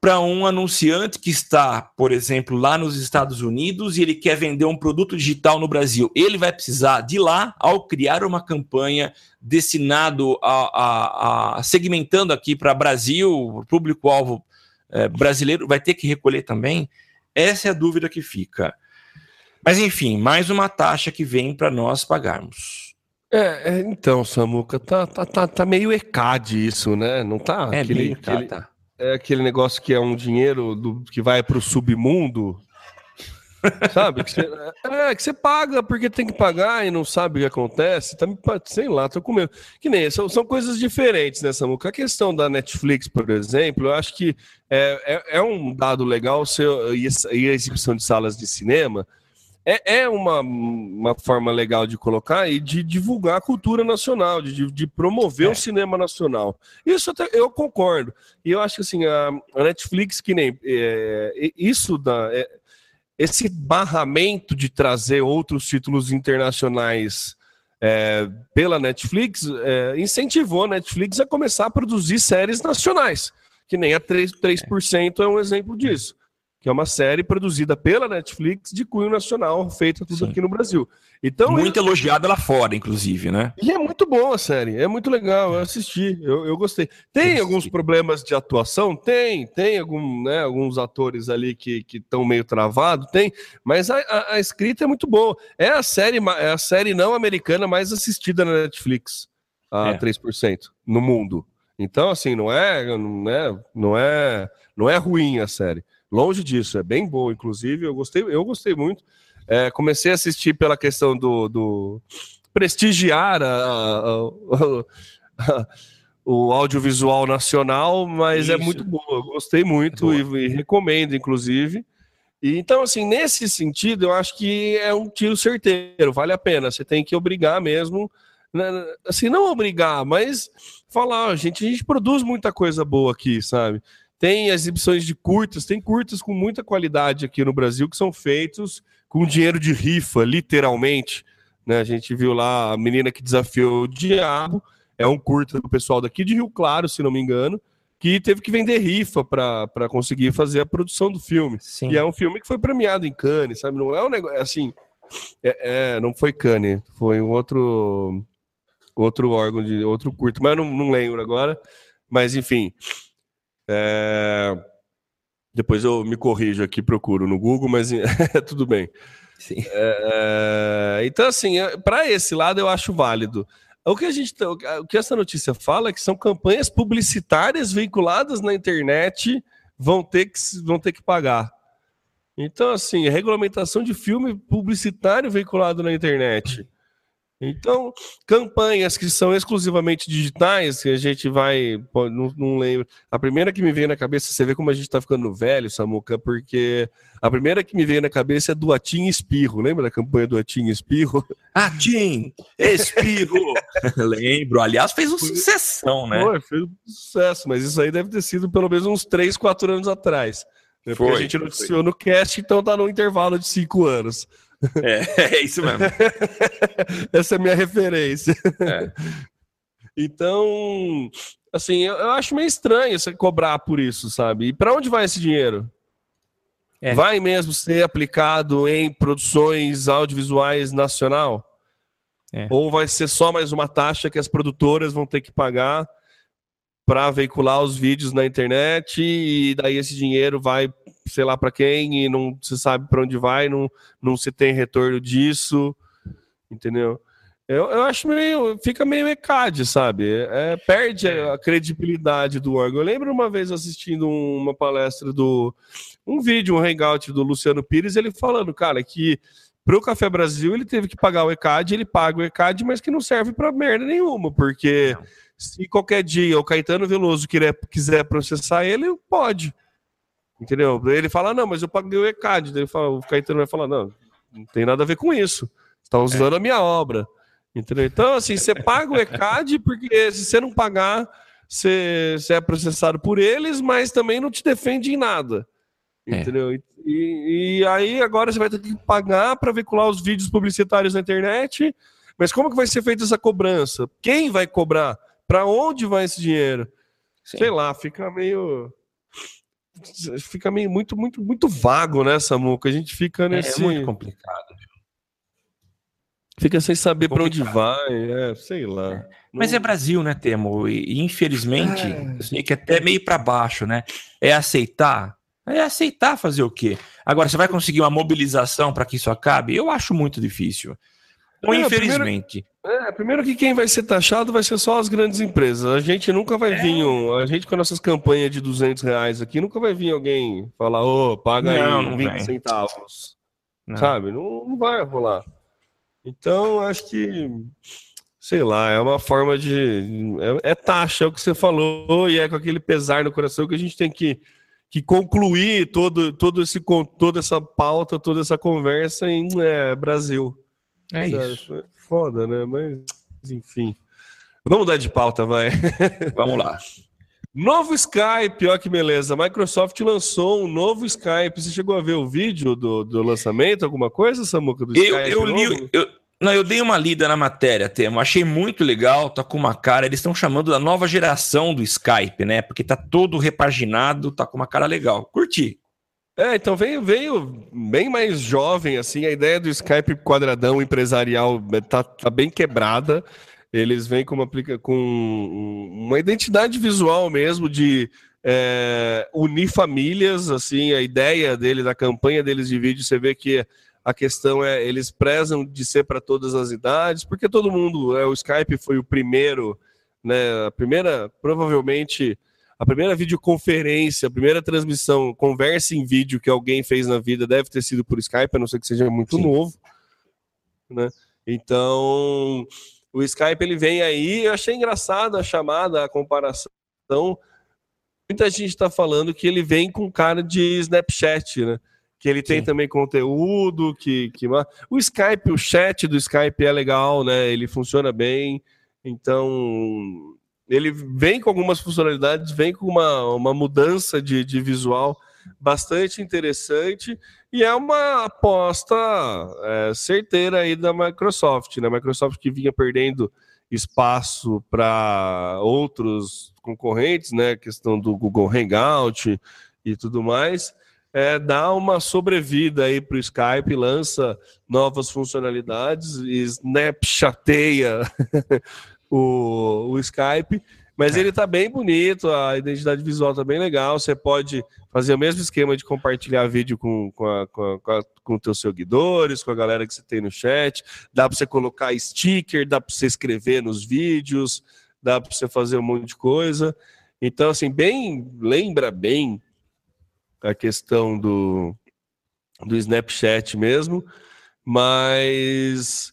para um anunciante que está, por exemplo, lá nos Estados Unidos e ele quer vender um produto digital no Brasil. Ele vai precisar de lá, ao criar uma campanha destinado a, a, a segmentando aqui para Brasil, público-alvo é, brasileiro, vai ter que recolher também? Essa é a dúvida que fica. Mas enfim, mais uma taxa que vem para nós pagarmos. É, é, então, Samuca, tá, tá, tá, tá meio ECAD isso, né? Não tá? É aquele, meio, tá, aquele... tá é aquele negócio que é um dinheiro do, que vai para o submundo, sabe? Que você, é, que você paga porque tem que pagar e não sabe o que acontece. Tá, sei lá, tô com medo. Que nem são, são coisas diferentes, né, Samuca? A questão da Netflix, por exemplo, eu acho que é, é, é um dado legal ser, e a exibição de salas de cinema é, é uma, uma forma legal de colocar e de divulgar a cultura nacional, de, de promover é. o cinema nacional. Isso até, eu concordo. E eu acho que assim, a, a Netflix, que nem é, isso da. É, esse barramento de trazer outros títulos internacionais é, pela Netflix é, incentivou a Netflix a começar a produzir séries nacionais Que nem a 3%, 3% é um exemplo disso que é uma série produzida pela Netflix de cunho nacional, feita tudo Sim. aqui no Brasil. Então, muito eu... elogiada lá fora, inclusive, né? E é muito boa a série, é muito legal, eu assisti, eu, eu gostei. Tem eu alguns problemas de atuação? Tem, tem algum, né, alguns atores ali que estão meio travados, tem, mas a, a, a, escrita é muito boa. É a série, é a série não americana mais assistida na Netflix, a é. 3% no mundo. Então, assim, não é, não é, não é, não é ruim a série. Longe disso, é bem boa, inclusive. Eu gostei, eu gostei muito. É, comecei a assistir pela questão do, do prestigiar a, a, a, o audiovisual nacional, mas é Isso. é muito boa. Eu gostei muito é e, e, recomendo, inclusive. E, então, assim, nesse sentido, eu acho que é um tiro certeiro, vale a pena. Você tem que obrigar mesmo, né, assim, não obrigar, mas falar, gente, a gente produz muita coisa boa aqui, sabe? Tem exibições de curtas, tem curtas com muita qualidade aqui no Brasil que são feitos com dinheiro de rifa, literalmente. Né? A gente viu lá a menina que desafiou o diabo, é um curta do pessoal daqui de Rio Claro, se não me engano, que teve que vender rifa para conseguir fazer a produção do filme. Sim. E é um filme que foi premiado em Cannes, sabe? Não é um negócio assim. É, é, não foi Cannes, foi um outro outro órgão de outro curto, mas eu não, não lembro agora. Mas enfim, é... Depois eu me corrijo aqui, procuro no Google, mas tudo bem. É... Então, assim, é, para esse lado eu acho válido. O que a gente, tá, o que essa notícia fala é que são campanhas publicitárias vinculadas na internet vão ter que, vão ter que pagar. Então, assim, regulamentação de filme publicitário veiculado na internet. Então, campanhas que são exclusivamente digitais, que a gente vai. Não, não, lembro. A primeira que me veio na cabeça, você vê como a gente tá ficando velho, Samuca, porque a primeira que me veio na cabeça é do Atim Espirro. Lembra da campanha do Atim Espirro? Atim Espirro! Lembro. Aliás, fez uma sucessão, né? Foi, fez um sucesso, mas isso aí deve ter sido pelo menos uns 3, 4 anos atrás. Né? Porque foi, a gente noticiou foi. no cast, então tá no intervalo de 5 anos. É, é isso mesmo. Essa é a minha referência. É. Então, assim, eu, eu, acho meio estranho você cobrar por isso, sabe? E para onde vai esse dinheiro? É. Vai mesmo ser aplicado em produções audiovisuais nacional? É. Ou vai ser só mais uma taxa que as produtoras vão ter que pagar para veicular os vídeos na internet e daí esse dinheiro vai sei lá para quem e não se sabe para onde vai, não, não se tem retorno disso, entendeu? Eu, eu acho meio. Fica meio ECAD, sabe? É, perde a, a credibilidade do órgão. Eu lembro uma vez assistindo uma palestra do. Um vídeo, um hangout do Luciano Pires, ele falando, cara, que para o Café Brasil ele teve que pagar o ECAD, ele paga o ECAD, mas que não serve para merda nenhuma, porque não. se qualquer dia o Caetano Veloso quiser, quiser processar ele, pode. Entendeu? Ele fala, não, mas eu paguei o ECAD. Ele fala, o Caetano vai falar, não, não tem nada a ver com isso. Você está usando é. a minha obra. Entendeu? Então, assim, você paga o ECAD, porque se você não pagar, você, você é processado por eles, mas também não te defende em nada. É. Entendeu? É. E, e, aí agora você vai ter que pagar para veicular os vídeos publicitários na internet. Mas como que vai ser feita essa cobrança? Quem vai cobrar? Para onde vai esse dinheiro? Sim. Sei lá, fica meio fica meio muito, muito, muito vago, né, Samuca? A gente fica nesse. É, é muito complicado. Fica sem saber para onde vai, é, sei lá. É. Mas é Brasil, né, Temo? E, infelizmente, é. assim, que até meio para baixo, né? É aceitar? É aceitar fazer o quê? Agora, você vai conseguir uma mobilização para que isso acabe? Eu acho muito difícil. Então, é, infelizmente. Primeiro, é, primeiro que quem vai ser taxado vai ser só as grandes empresas. A gente nunca vai é. vir, um, a gente com nossas campanhas de 200 reais aqui, nunca vai vir alguém falar, ô, oh, paga não, aí não 20 vem. centavos. Não. Sabe? Não, não vai rolar. Então, acho que, sei lá, é uma forma de. É, é, taxa, é o que você falou, e é com aquele pesar no coração que a gente tem que, que concluir todo, todo esse, toda essa pauta, toda essa conversa em é, Brasil. É isso. Foda, né? Mas, enfim. Vamos dar de pauta, vai. Vamos lá. Novo Skype, ó que beleza. A Microsoft lançou um novo Skype. Você chegou a ver o vídeo do, do lançamento, alguma coisa, Samuca, do eu, Skype? Eu li, eu, Não, eu dei uma lida na matéria, Temo. Achei muito legal, tá com uma cara. Eles estão chamando da nova geração do Skype, né? Porque tá todo repaginado, tá com uma cara legal. Curti. É, então veio, veio bem mais jovem, assim. A ideia do Skype quadradão empresarial é, tá, tá bem quebrada. Eles vêm com uma, com uma identidade visual mesmo de é, unir famílias, assim. A ideia dele, da campanha deles de vídeo, você vê que a questão é, eles prezam de ser para todas as idades, porque todo mundo, é, o Skype foi o primeiro, né, a primeira, provavelmente, a primeira videoconferência, a primeira transmissão, conversa em vídeo que alguém fez na vida deve ter sido por Skype, a não ser que seja muito Sim. novo, né? Então, o Skype ele vem aí, eu achei engraçado a chamada, a comparação. Muita gente está falando que ele vem com cara de Snapchat, né? que ele tem Sim. também conteúdo, que, que o Skype, o chat do Skype é legal, né? Ele funciona bem, então ele vem com algumas funcionalidades, vem com uma, uma mudança de, de visual bastante interessante e é uma aposta é, certeira aí da Microsoft, né? A Microsoft que vinha perdendo espaço para outros concorrentes, né? A questão do Google Hangout e tudo mais é, dá uma sobrevida aí para o Skype, lança novas funcionalidades, snapchateia o, o Skype, mas ele está bem bonito, a identidade visual está bem legal. Você pode fazer o mesmo esquema de compartilhar vídeo com, com, a, com, a, com, a, com teus seguidores, com a galera que você tem no chat. Dá para você colocar sticker, dá para você escrever nos vídeos, dá para você fazer um monte de coisa. Então, assim, bem, lembra bem a questão do, do Snapchat mesmo, mas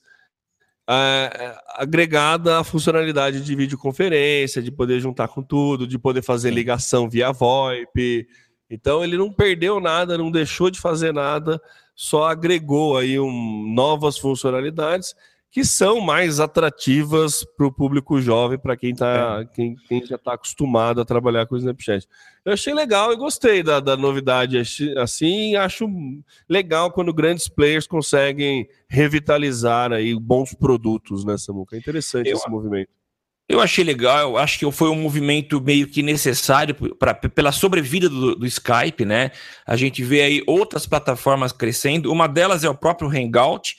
é, agregada a funcionalidade de videoconferência, de poder juntar com tudo, de poder fazer ligação via VoIP. Então ele não perdeu nada, não deixou de fazer nada, só agregou aí um, novas funcionalidades que são mais atrativas para o público jovem, para quem, tá, é. quem, quem, já está acostumado a trabalhar com o Snapchat. Eu achei legal e gostei da, da novidade assim, acho legal quando grandes players conseguem revitalizar aí bons produtos nessa né, muca. É interessante eu, esse movimento. Eu achei legal, eu acho que foi um movimento meio que necessário pra, pela sobrevida do, do, Skype, né? A gente vê aí outras plataformas crescendo, uma delas é o próprio Hangout,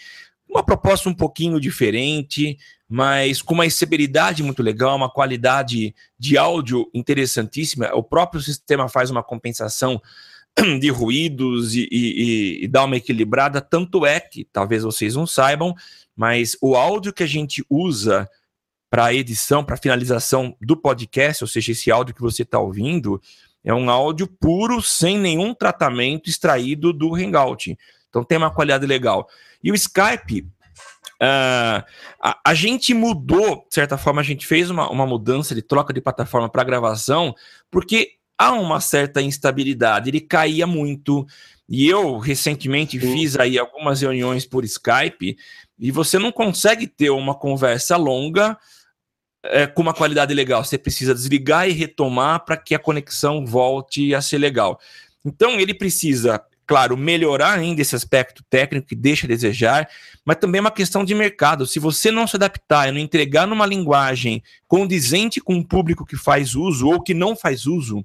uma proposta um pouquinho diferente, mas com uma estabilidade muito legal, uma qualidade de áudio interessantíssima. O próprio sistema faz uma compensação de ruídos e, e, e, dá uma equilibrada. Tanto é que, talvez vocês não saibam, mas o áudio que a gente usa para edição, para finalização do podcast, ou seja, esse áudio que você está ouvindo, é um áudio puro, sem nenhum tratamento extraído do Hangout. Então tem uma qualidade legal. E o Skype, uh, a, a, gente mudou, de certa forma, a gente fez uma, uma mudança de troca de plataforma para gravação, porque há uma certa instabilidade, ele caía muito. E eu recentemente Sim. fiz aí algumas reuniões por Skype e você não consegue ter uma conversa longa é, com uma qualidade legal. Você precisa desligar e retomar para que a conexão volte a ser legal. Então ele precisa claro, melhorar ainda esse aspecto técnico que deixa a desejar, mas também é uma questão de mercado. Se você não se adaptar e não entregar numa linguagem condizente com o público que faz uso ou que não faz uso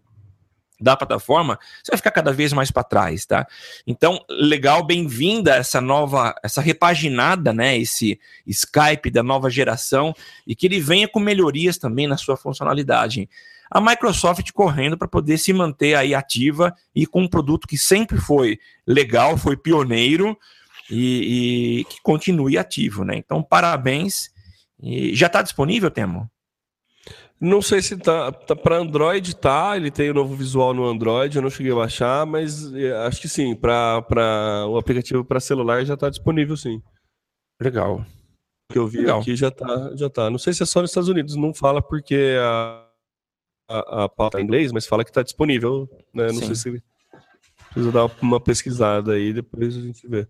da plataforma, você vai ficar cada vez mais para trás, tá? Então, legal, bem-vinda essa nova, essa repaginada, né, esse Skype da nova geração e que ele venha com melhorias também na sua funcionalidade a Microsoft correndo para poder se manter aí ativa e com um produto que sempre foi legal, foi pioneiro e, e que continue ativo, né? Então, parabéns. E já está disponível, Temo? Não sei se tá, tá para Android, tá. Ele tem o um novo visual no Android, eu não cheguei a baixar, mas é, acho que sim. Para o aplicativo para celular já está disponível, sim. Legal. O que eu vi Legal. aqui já tá, já tá. Não sei se é só nos Estados Unidos, não fala porque a, a, a pauta em inglês, mas fala que está disponível. Né? Não Sim. sei se precisa dar uma pesquisada aí, depois a gente vê.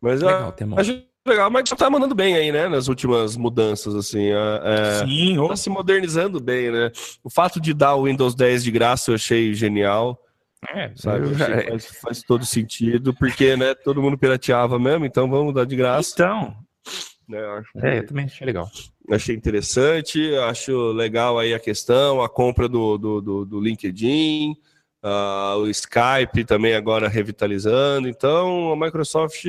Mas legal, a, gente legal, mas tá mandando bem aí, né? Nas últimas mudanças, assim. É, Sim, tá se modernizando bem, né? O fato de dar o Windows 10 de graça eu achei genial. É, sabe? Faz, faz, todo sentido, porque, né, todo mundo pirateava mesmo, então vamos dar de graça. Então, Né? Acho é, eu também achei legal. Achei interessante, acho legal aí a questão, a compra do, do, do, do LinkedIn, uh, o Skype também agora revitalizando. Então, a Microsoft,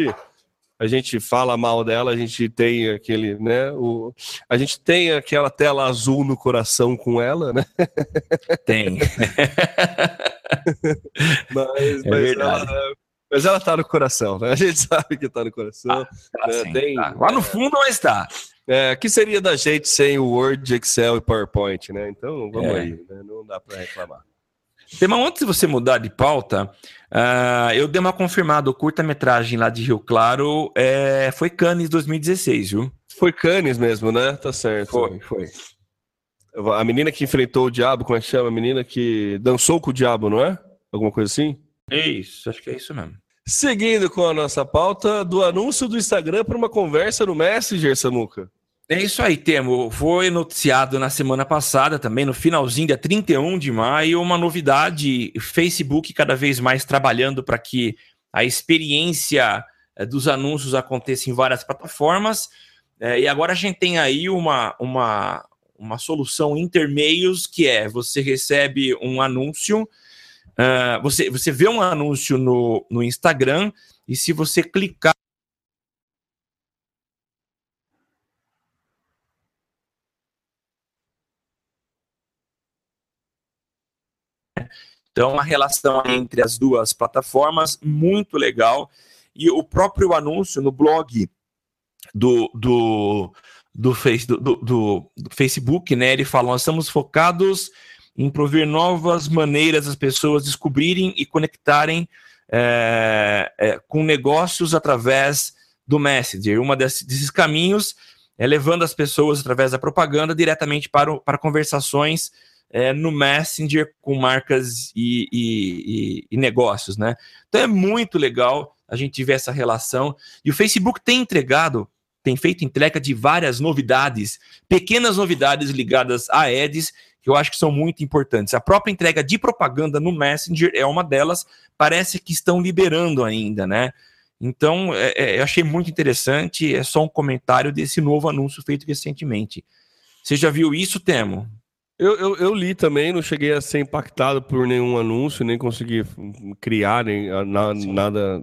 a gente fala mal dela, a gente tem aquele, né? O, a gente tem aquela tela azul no coração com ela, né? Tem. mas, é mas ela, mas ela tá no coração, né? A gente sabe que tá no coração. Ah, né? sim, Tem, tá. Lá no fundo, mas tá. É, que seria da gente sem o Word, Excel e PowerPoint, né? Então, vamos é. aí, né? Não dá para reclamar. Tema, antes de você mudar de pauta, uh, eu dei uma confirmada, o curta-metragem lá de Rio Claro é, foi Cannes 2016, viu? Foi Cannes mesmo, né? Tá certo. Foi, foi. A menina que enfrentou o diabo, como é que chama? A menina que dançou com o diabo, não é? Alguma coisa assim? É isso, acho que é isso mesmo. Seguindo com a nossa pauta do anúncio do Instagram para uma conversa no Messenger, Samuca. É isso aí, Temo. Foi noticiado na semana passada, também no finalzinho, dia 31 de maio, uma novidade: Facebook cada vez mais trabalhando para que a experiência eh, dos anúncios aconteça em várias plataformas. É, e agora a gente tem aí uma, uma, uma solução intermeios que é você recebe um anúncio Uh, você, você vê um anúncio no, no Instagram e se você clicar. Então, a relação entre as duas plataformas, muito legal. E o próprio anúncio no blog do, do, do, face, do, do, do Facebook, né? Ele fala: nós estamos focados em prover novas maneiras das pessoas descobrirem e conectarem é, é, com negócios através do Messenger. Uma desses caminhos é levando as pessoas através da propaganda diretamente para, o, para conversações é, no Messenger com marcas e, e, e, e, negócios, né? Então é muito legal a gente ver essa relação. E o Facebook tem entregado, tem feito entrega de várias novidades, pequenas novidades ligadas a ads que eu acho que são muito importantes. A própria entrega de propaganda no Messenger é uma delas, parece que estão liberando ainda, né? Então, é, é, eu achei muito interessante, é só um comentário desse novo anúncio feito recentemente. Você já viu isso, Temo? Eu, eu, eu, li também, não cheguei a ser impactado por nenhum anúncio, nem consegui criar nem, na, nada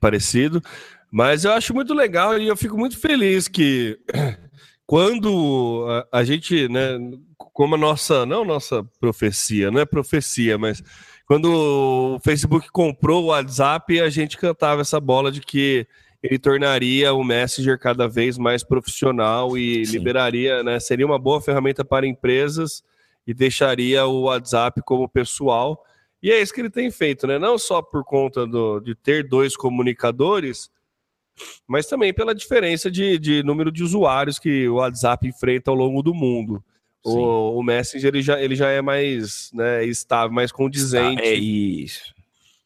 parecido, mas eu acho muito legal e eu fico muito feliz que quando a, a gente, né, como a nossa, não nossa profecia, não é profecia, mas quando o Facebook comprou o WhatsApp, a gente cantava essa bola de que ele tornaria o Messenger cada vez mais profissional e Sim. liberaria, né? Seria uma boa ferramenta para empresas e deixaria o WhatsApp como pessoal. E é isso que ele tem feito, né? Não só por conta do, de ter dois comunicadores, mas também pela diferença de, de número de usuários que o WhatsApp enfrenta ao longo do mundo. O, o, Messenger ele já, ele já é mais né, estável, mais condizente. É isso.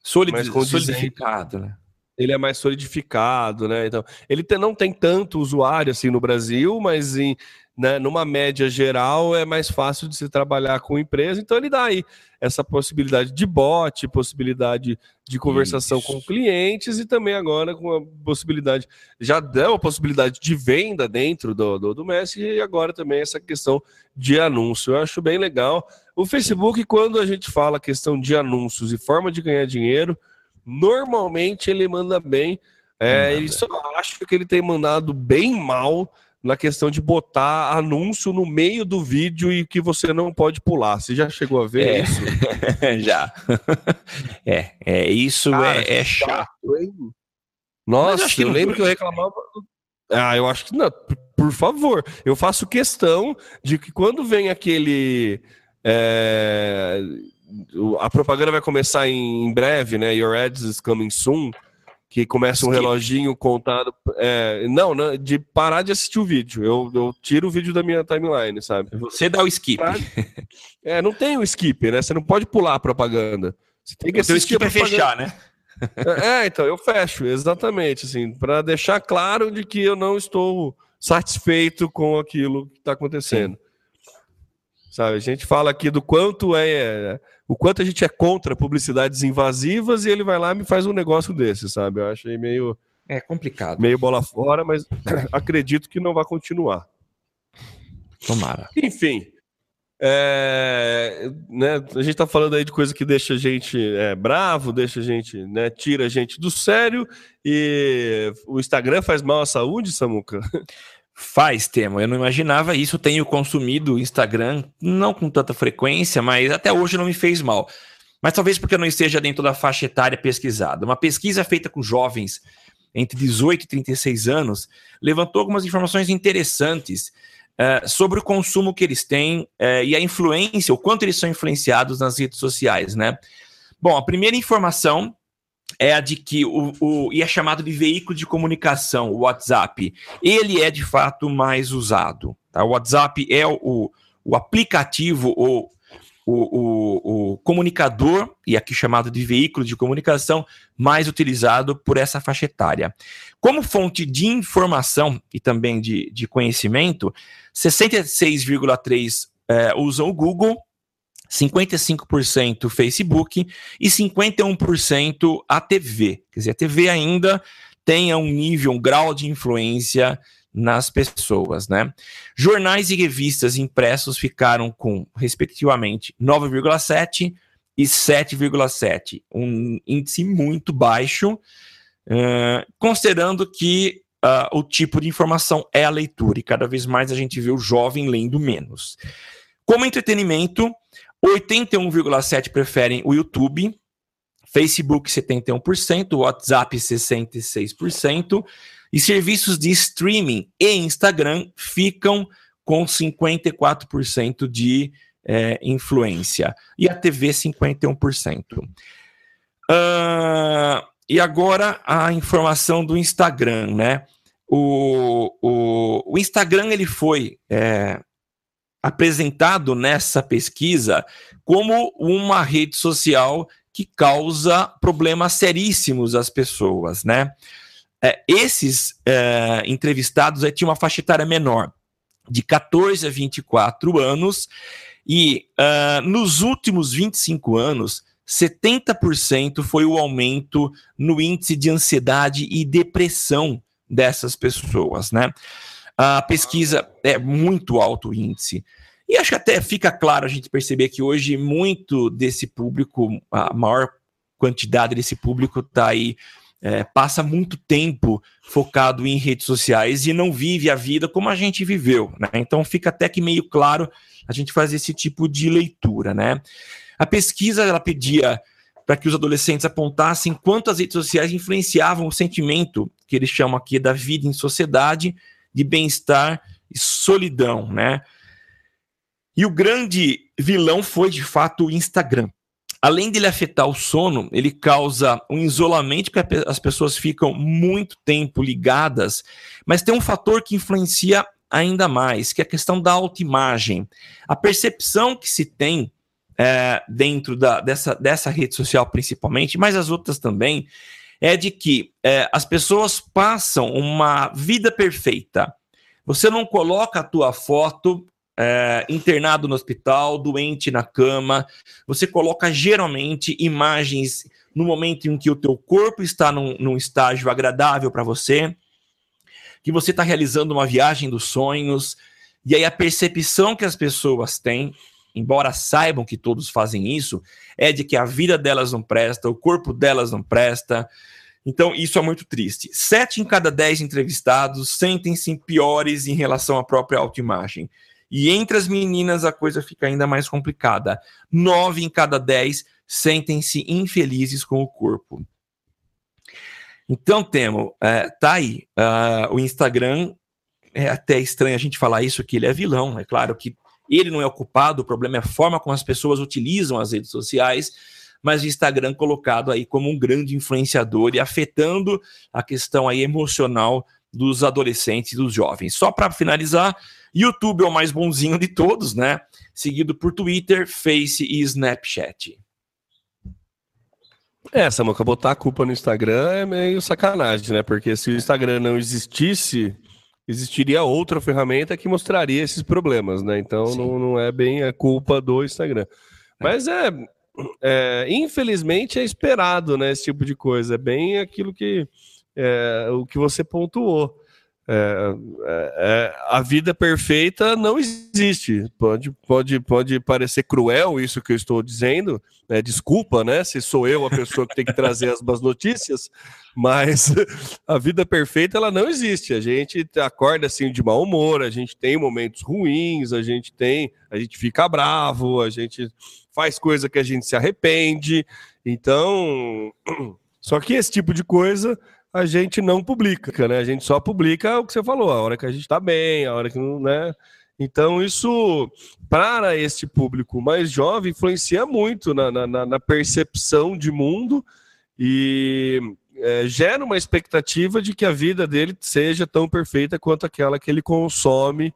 Solid, mais solidificado, né? Ele é mais solidificado, né? Então, ele te, não tem tanto usuário assim no Brasil, mas em, né, numa média geral é mais fácil de se trabalhar com empresa, então ele dá aí essa possibilidade de bot, possibilidade de conversação Isso. com clientes e também agora com a possibilidade, já deu a possibilidade de venda dentro do, do, do Messi e agora também essa questão de anúncio. Eu acho bem legal. O Facebook, quando a gente fala questão de anúncios e forma de ganhar dinheiro, normalmente ele manda bem. É, ele só acho que ele tem mandado bem mal na questão de botar anúncio no meio do vídeo e que você não pode pular. Você já chegou a ver é, isso? já. é, é, isso Cara, é, é chato. Hein? Nossa, eu, eu lembro que eu reclamava. Ah, eu acho que não. Por favor, eu faço questão de que quando vem aquele. É, a propaganda vai começar em breve, né? Your ads is coming soon que começa um reloginho contado. É, não, não, de parar de assistir o vídeo. Eu, eu tiro o vídeo da minha timeline, sabe? Você dá o skip. É, não tem o skip, né? Você não pode pular a propaganda. Você tem que assistir. O skip é fechar, né? É, é, então, eu fecho, exatamente, assim, para deixar claro de que eu não estou satisfeito com aquilo que está acontecendo. Sim. Sabe, a gente fala aqui do quanto é o quanto a gente é contra publicidades invasivas e ele vai lá e me faz um negócio desse, sabe? Eu achei meio É complicado. Meio bola fora, mas acredito que não vai continuar. Tomara. Enfim, é, né, a gente tá falando aí de coisa que deixa a gente é, bravo, deixa a gente, né, tira a gente do sério e o Instagram faz mal à saúde, Samuca? Faz, Temo. Eu não imaginava isso. Tenho consumido Instagram, não com tanta frequência, mas até hoje não me fez mal. Mas talvez porque eu não esteja dentro da faixa etária pesquisada. Uma pesquisa feita com jovens entre 18 e 36 anos levantou algumas informações interessantes é, sobre o consumo que eles têm é, e a influência, o quanto eles são influenciados nas redes sociais, né? Bom, a primeira informação é a de que o, o e é chamado de veículo de comunicação, o WhatsApp. Ele é de fato mais usado. Tá? O WhatsApp é o, o aplicativo ou o, o, o, comunicador, e aqui chamado de veículo de comunicação, mais utilizado por essa faixa etária. Como fonte de informação e também de, de conhecimento, 66,3% é, usam o Google, 55% Facebook e 51% a TV. Quer dizer, a TV ainda tem um nível, um grau de influência nas pessoas, né? Jornais e revistas impressos ficaram com, respectivamente, 9,7 e 7,7, um índice muito baixo, uh, considerando que uh, o tipo de informação é a leitura, e cada vez mais a gente vê o jovem lendo menos. Como entretenimento, 81,7 preferem o YouTube, Facebook 71%, WhatsApp 66%, e serviços de streaming e Instagram ficam com 54% de é, influência. E a TV, 51%. Uh, e agora a informação do Instagram, né? O, o, o Instagram ele foi é, apresentado nessa pesquisa como uma rede social que causa problemas seríssimos às pessoas, né? É, esses é, entrevistados tinham uma faixa etária menor, de 14 a 24 anos, e uh, nos últimos 25 anos, 70% foi o aumento no índice de ansiedade e depressão dessas pessoas, né? A pesquisa é muito alto índice. E acho que até fica claro a gente perceber que hoje muito desse público, a maior quantidade desse público está aí é, passa muito tempo focado em redes sociais e não vive a vida como a gente viveu, né? Então fica até que meio claro a gente fazer esse tipo de leitura, né? A pesquisa ela pedia para que os adolescentes apontassem quanto as redes sociais influenciavam o sentimento que eles chamam aqui da vida em sociedade, de bem-estar e solidão, né? E o grande vilão foi de fato o Instagram além de ele afetar o sono, ele causa um isolamento que as pessoas ficam muito tempo ligadas, mas tem um fator que influencia ainda mais, que é a questão da autoimagem. A percepção que se tem é, dentro da, dessa, dessa rede social, principalmente, mas as outras também, é de que é, as pessoas passam uma vida perfeita. Você não coloca a tua foto é, internado no hospital, doente na cama, você coloca geralmente imagens no momento em que o teu corpo está num, num estágio agradável para você, que você está realizando uma viagem dos sonhos, e aí a percepção que as pessoas têm, embora saibam que todos fazem isso, é de que a vida delas não presta, o corpo delas não presta. Então, isso é muito triste. Sete em cada dez entrevistados sentem-se piores em relação à própria autoimagem. E entre as meninas a coisa fica ainda mais complicada. Nove em cada dez sentem-se infelizes com o corpo. Então, Temo, é, tá aí. Uh, o Instagram é até estranho a gente falar isso, que ele é vilão. É claro que ele não é o culpado, o problema é a forma como as pessoas utilizam as redes sociais, mas o Instagram colocado aí como um grande influenciador e afetando a questão aí emocional dos adolescentes e dos jovens. Só para finalizar, YouTube é o mais bonzinho de todos, né? Seguido por Twitter, Face e Snapchat. É, Samuca, botar a culpa no Instagram é meio sacanagem, né? Porque se o Instagram não existisse, existiria outra ferramenta que mostraria esses problemas, né? Então não, não, é bem a culpa do Instagram. Mas é, é, infelizmente é esperado, né? Esse tipo de coisa. É bem aquilo que é, o que você pontuou. É, é, é, a vida perfeita não existe. Pode, pode, pode parecer cruel isso que eu estou dizendo. Né? Desculpa, né? Se sou eu a pessoa que tem que trazer as boas notícias, mas a vida perfeita ela não existe. A gente acorda assim de mau humor, a gente tem momentos ruins, a gente tem, a gente fica bravo, a gente faz coisa que a gente se arrepende. Então, só que esse tipo de coisa a gente não publica, né? A gente só publica o que você falou, a hora que a gente tá bem, a hora que não, né? Então, isso, para este público mais jovem, influencia muito na, na, na percepção de mundo e é, gera uma expectativa de que a vida dele seja tão perfeita quanto aquela que ele consome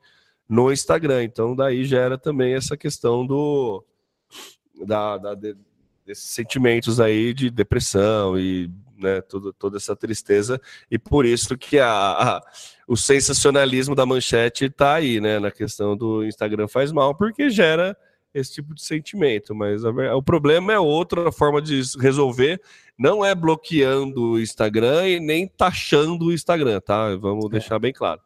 no Instagram. Então, daí gera também essa questão do da, da de, desses sentimentos aí de depressão e né, toda, toda essa tristeza, e por isso que a, a o sensacionalismo da manchete está aí, né, na questão do Instagram faz mal, porque gera esse tipo de sentimento, mas a, o problema é outra forma de resolver, não é bloqueando o Instagram e nem taxando o Instagram, tá? Vamos é. deixar bem claro.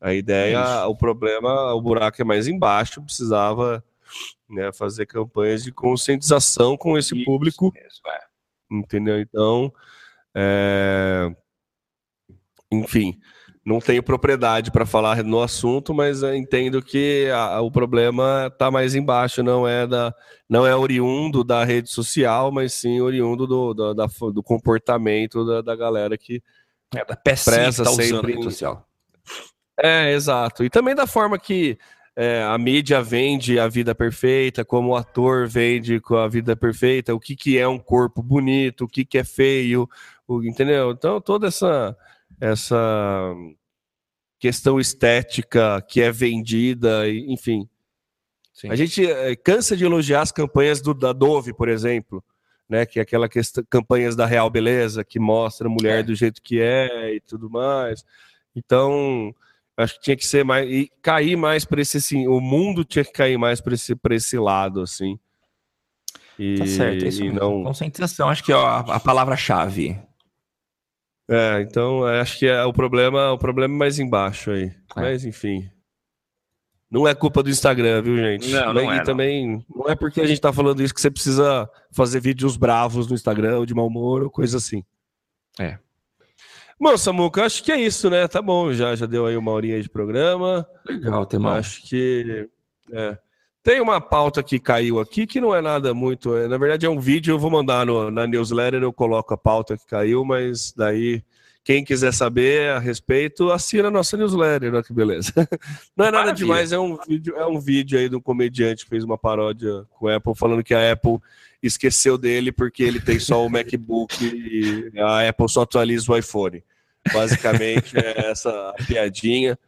A ideia, é o problema, o buraco é mais embaixo, precisava né, fazer campanhas de conscientização com esse isso público, mesmo, é. Entendeu? Então, é... Enfim, não tenho propriedade para falar no assunto, mas entendo que a, o problema está mais embaixo, não é da, não é oriundo da rede social, mas sim oriundo do, do, da, do comportamento da, da galera que é, da preza tá sempre rede social. É, exato. E também da forma que é, a mídia vende a vida perfeita, como o ator vende com a vida perfeita, o que, que é um corpo bonito, o que, que é feio, entendeu? Então, toda essa, essa questão estética que é vendida, enfim. Sim. A gente é, cansa de elogiar as campanhas do, da Dove, por exemplo, né? Que é aquela questão, campanhas da Real Beleza, que mostra a mulher é. do jeito que é e tudo mais. Então, acho que tinha que ser mais. e cair mais para esse assim, o mundo tinha que cair mais para esse, esse lado, assim. E, tá certo, é isso e não... Conscientização, acho que é a, a palavra-chave. É, então acho que é o problema, o problema é mais embaixo aí. É. Mas enfim. Não é culpa do Instagram, viu, gente? Não, não e é, também não. não é porque a gente tá falando isso que você precisa fazer vídeos bravos no Instagram, ou de mau humor, ou coisa assim. É. Bom, Samuca, acho que é isso, né? Tá bom, já, já deu aí uma horinha de programa. Legal, tem mais. Acho que. É. Tem uma pauta que caiu aqui que não é nada muito. É, na verdade, é um vídeo, eu vou mandar no, na newsletter, eu coloco a pauta que caiu, mas daí, quem quiser saber a respeito, assina a nossa newsletter, olha que beleza. Não é nada Maravilha. demais, é um vídeo, é um vídeo aí de um comediante que fez uma paródia com a Apple, falando que a Apple esqueceu dele porque ele tem só o MacBook e a Apple só atualiza o iPhone. Basicamente, é essa piadinha.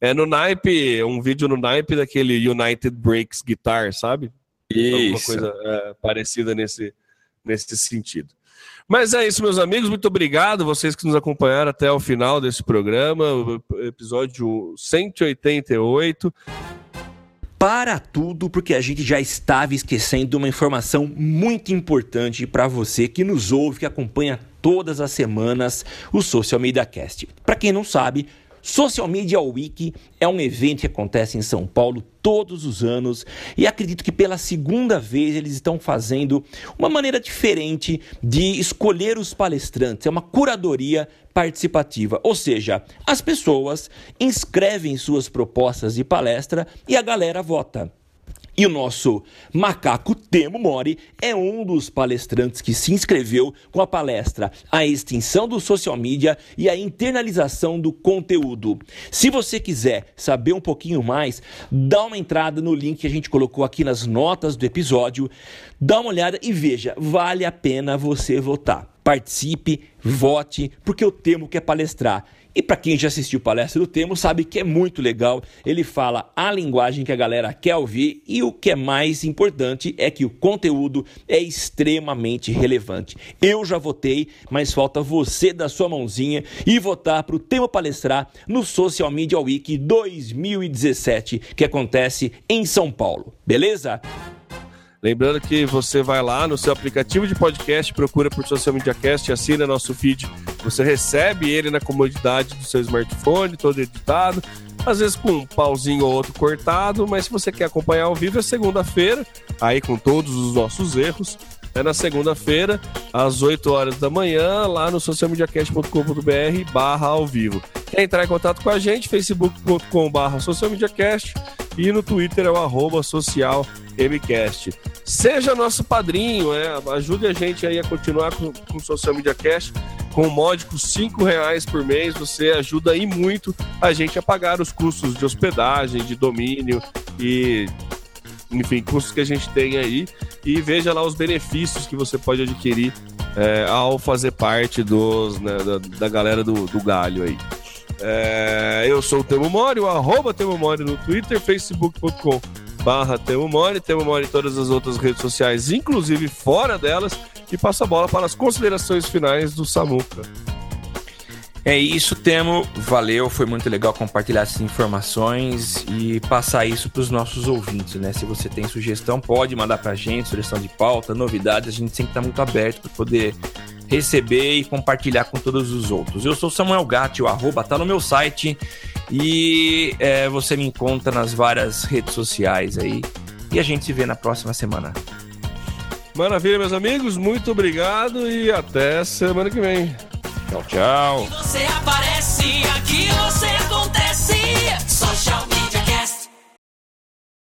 É no naipe, um vídeo no naipe daquele United Breaks Guitar, sabe? Isso. Alguma coisa é, parecida nesse, nesse sentido. Mas é isso, meus amigos. Muito obrigado, vocês que nos acompanharam até o final desse programa, episódio 188 para tudo, porque a gente já estava esquecendo uma informação muito importante para você que nos ouve, que acompanha todas as semanas o Social Media Cast. Para quem não sabe, Social Media Week é um evento que acontece em São Paulo todos os anos e acredito que pela segunda vez eles estão fazendo uma maneira diferente de escolher os palestrantes. É uma curadoria participativa, ou seja, as pessoas inscrevem suas propostas de palestra e a galera vota. E o nosso macaco Temo Mori é um dos palestrantes que se inscreveu com a palestra A Extinção do Social Media e a Internalização do Conteúdo. Se você quiser saber um pouquinho mais, dá uma entrada no link que a gente colocou aqui nas notas do episódio, dá uma olhada e veja, vale a pena você votar. Participe, vote, porque o Temo quer palestrar. E para quem já assistiu palestra do Temo, sabe que é muito legal. Ele fala a linguagem que a galera quer ouvir e o que é mais importante é que o conteúdo é extremamente relevante. Eu já votei, mas falta você dar sua mãozinha e votar para o Temo palestrar no Social Media Week 2017, que acontece em São Paulo. Beleza? Lembrando que você vai lá no seu aplicativo de podcast, procura por Social Media Cast, assina nosso feed Você recebe ele na comodidade do seu smartphone, todo editado, às vezes com um pauzinho ou outro cortado, mas se você quer acompanhar ao vivo é segunda-feira, aí com todos os nossos erros. É na segunda-feira, às 8 horas da manhã, lá no socialmediacast.com.br barra ao vivo. Quer entrar em contato com a gente, facebook.com barra socialmediacast e no Twitter é o arroba socialmcast. Seja nosso padrinho, é, ajude a gente aí a continuar com, com o Social Media Cast com um módico cinco reais por mês, você ajuda aí muito a gente a pagar os custos de hospedagem, de domínio e enfim, custos que a gente tem aí e veja lá os benefícios que você pode adquirir é, ao fazer parte dos, né, da, da, galera do, do galho aí. É, eu sou o Temo Mori, o arroba Temo Mori no Twitter, facebook.com barra Temo Mori, Temo Mori em todas as outras redes sociais, inclusive fora delas, e passa a bola para as considerações finais do Samuca. É isso, Temo. Valeu, foi muito legal compartilhar essas informações e passar isso para os nossos ouvintes, né? Se você tem sugestão, pode mandar para a gente, sugestão de pauta, novidades, a gente sempre está muito aberto para poder receber e compartilhar com todos os outros. Eu sou Samuel Gatti, o arroba tá no meu site e é, você me encontra nas várias redes sociais aí. E a gente se vê na próxima semana. Maravilha, meus amigos. Muito obrigado e até semana que vem. Tchau, tchau.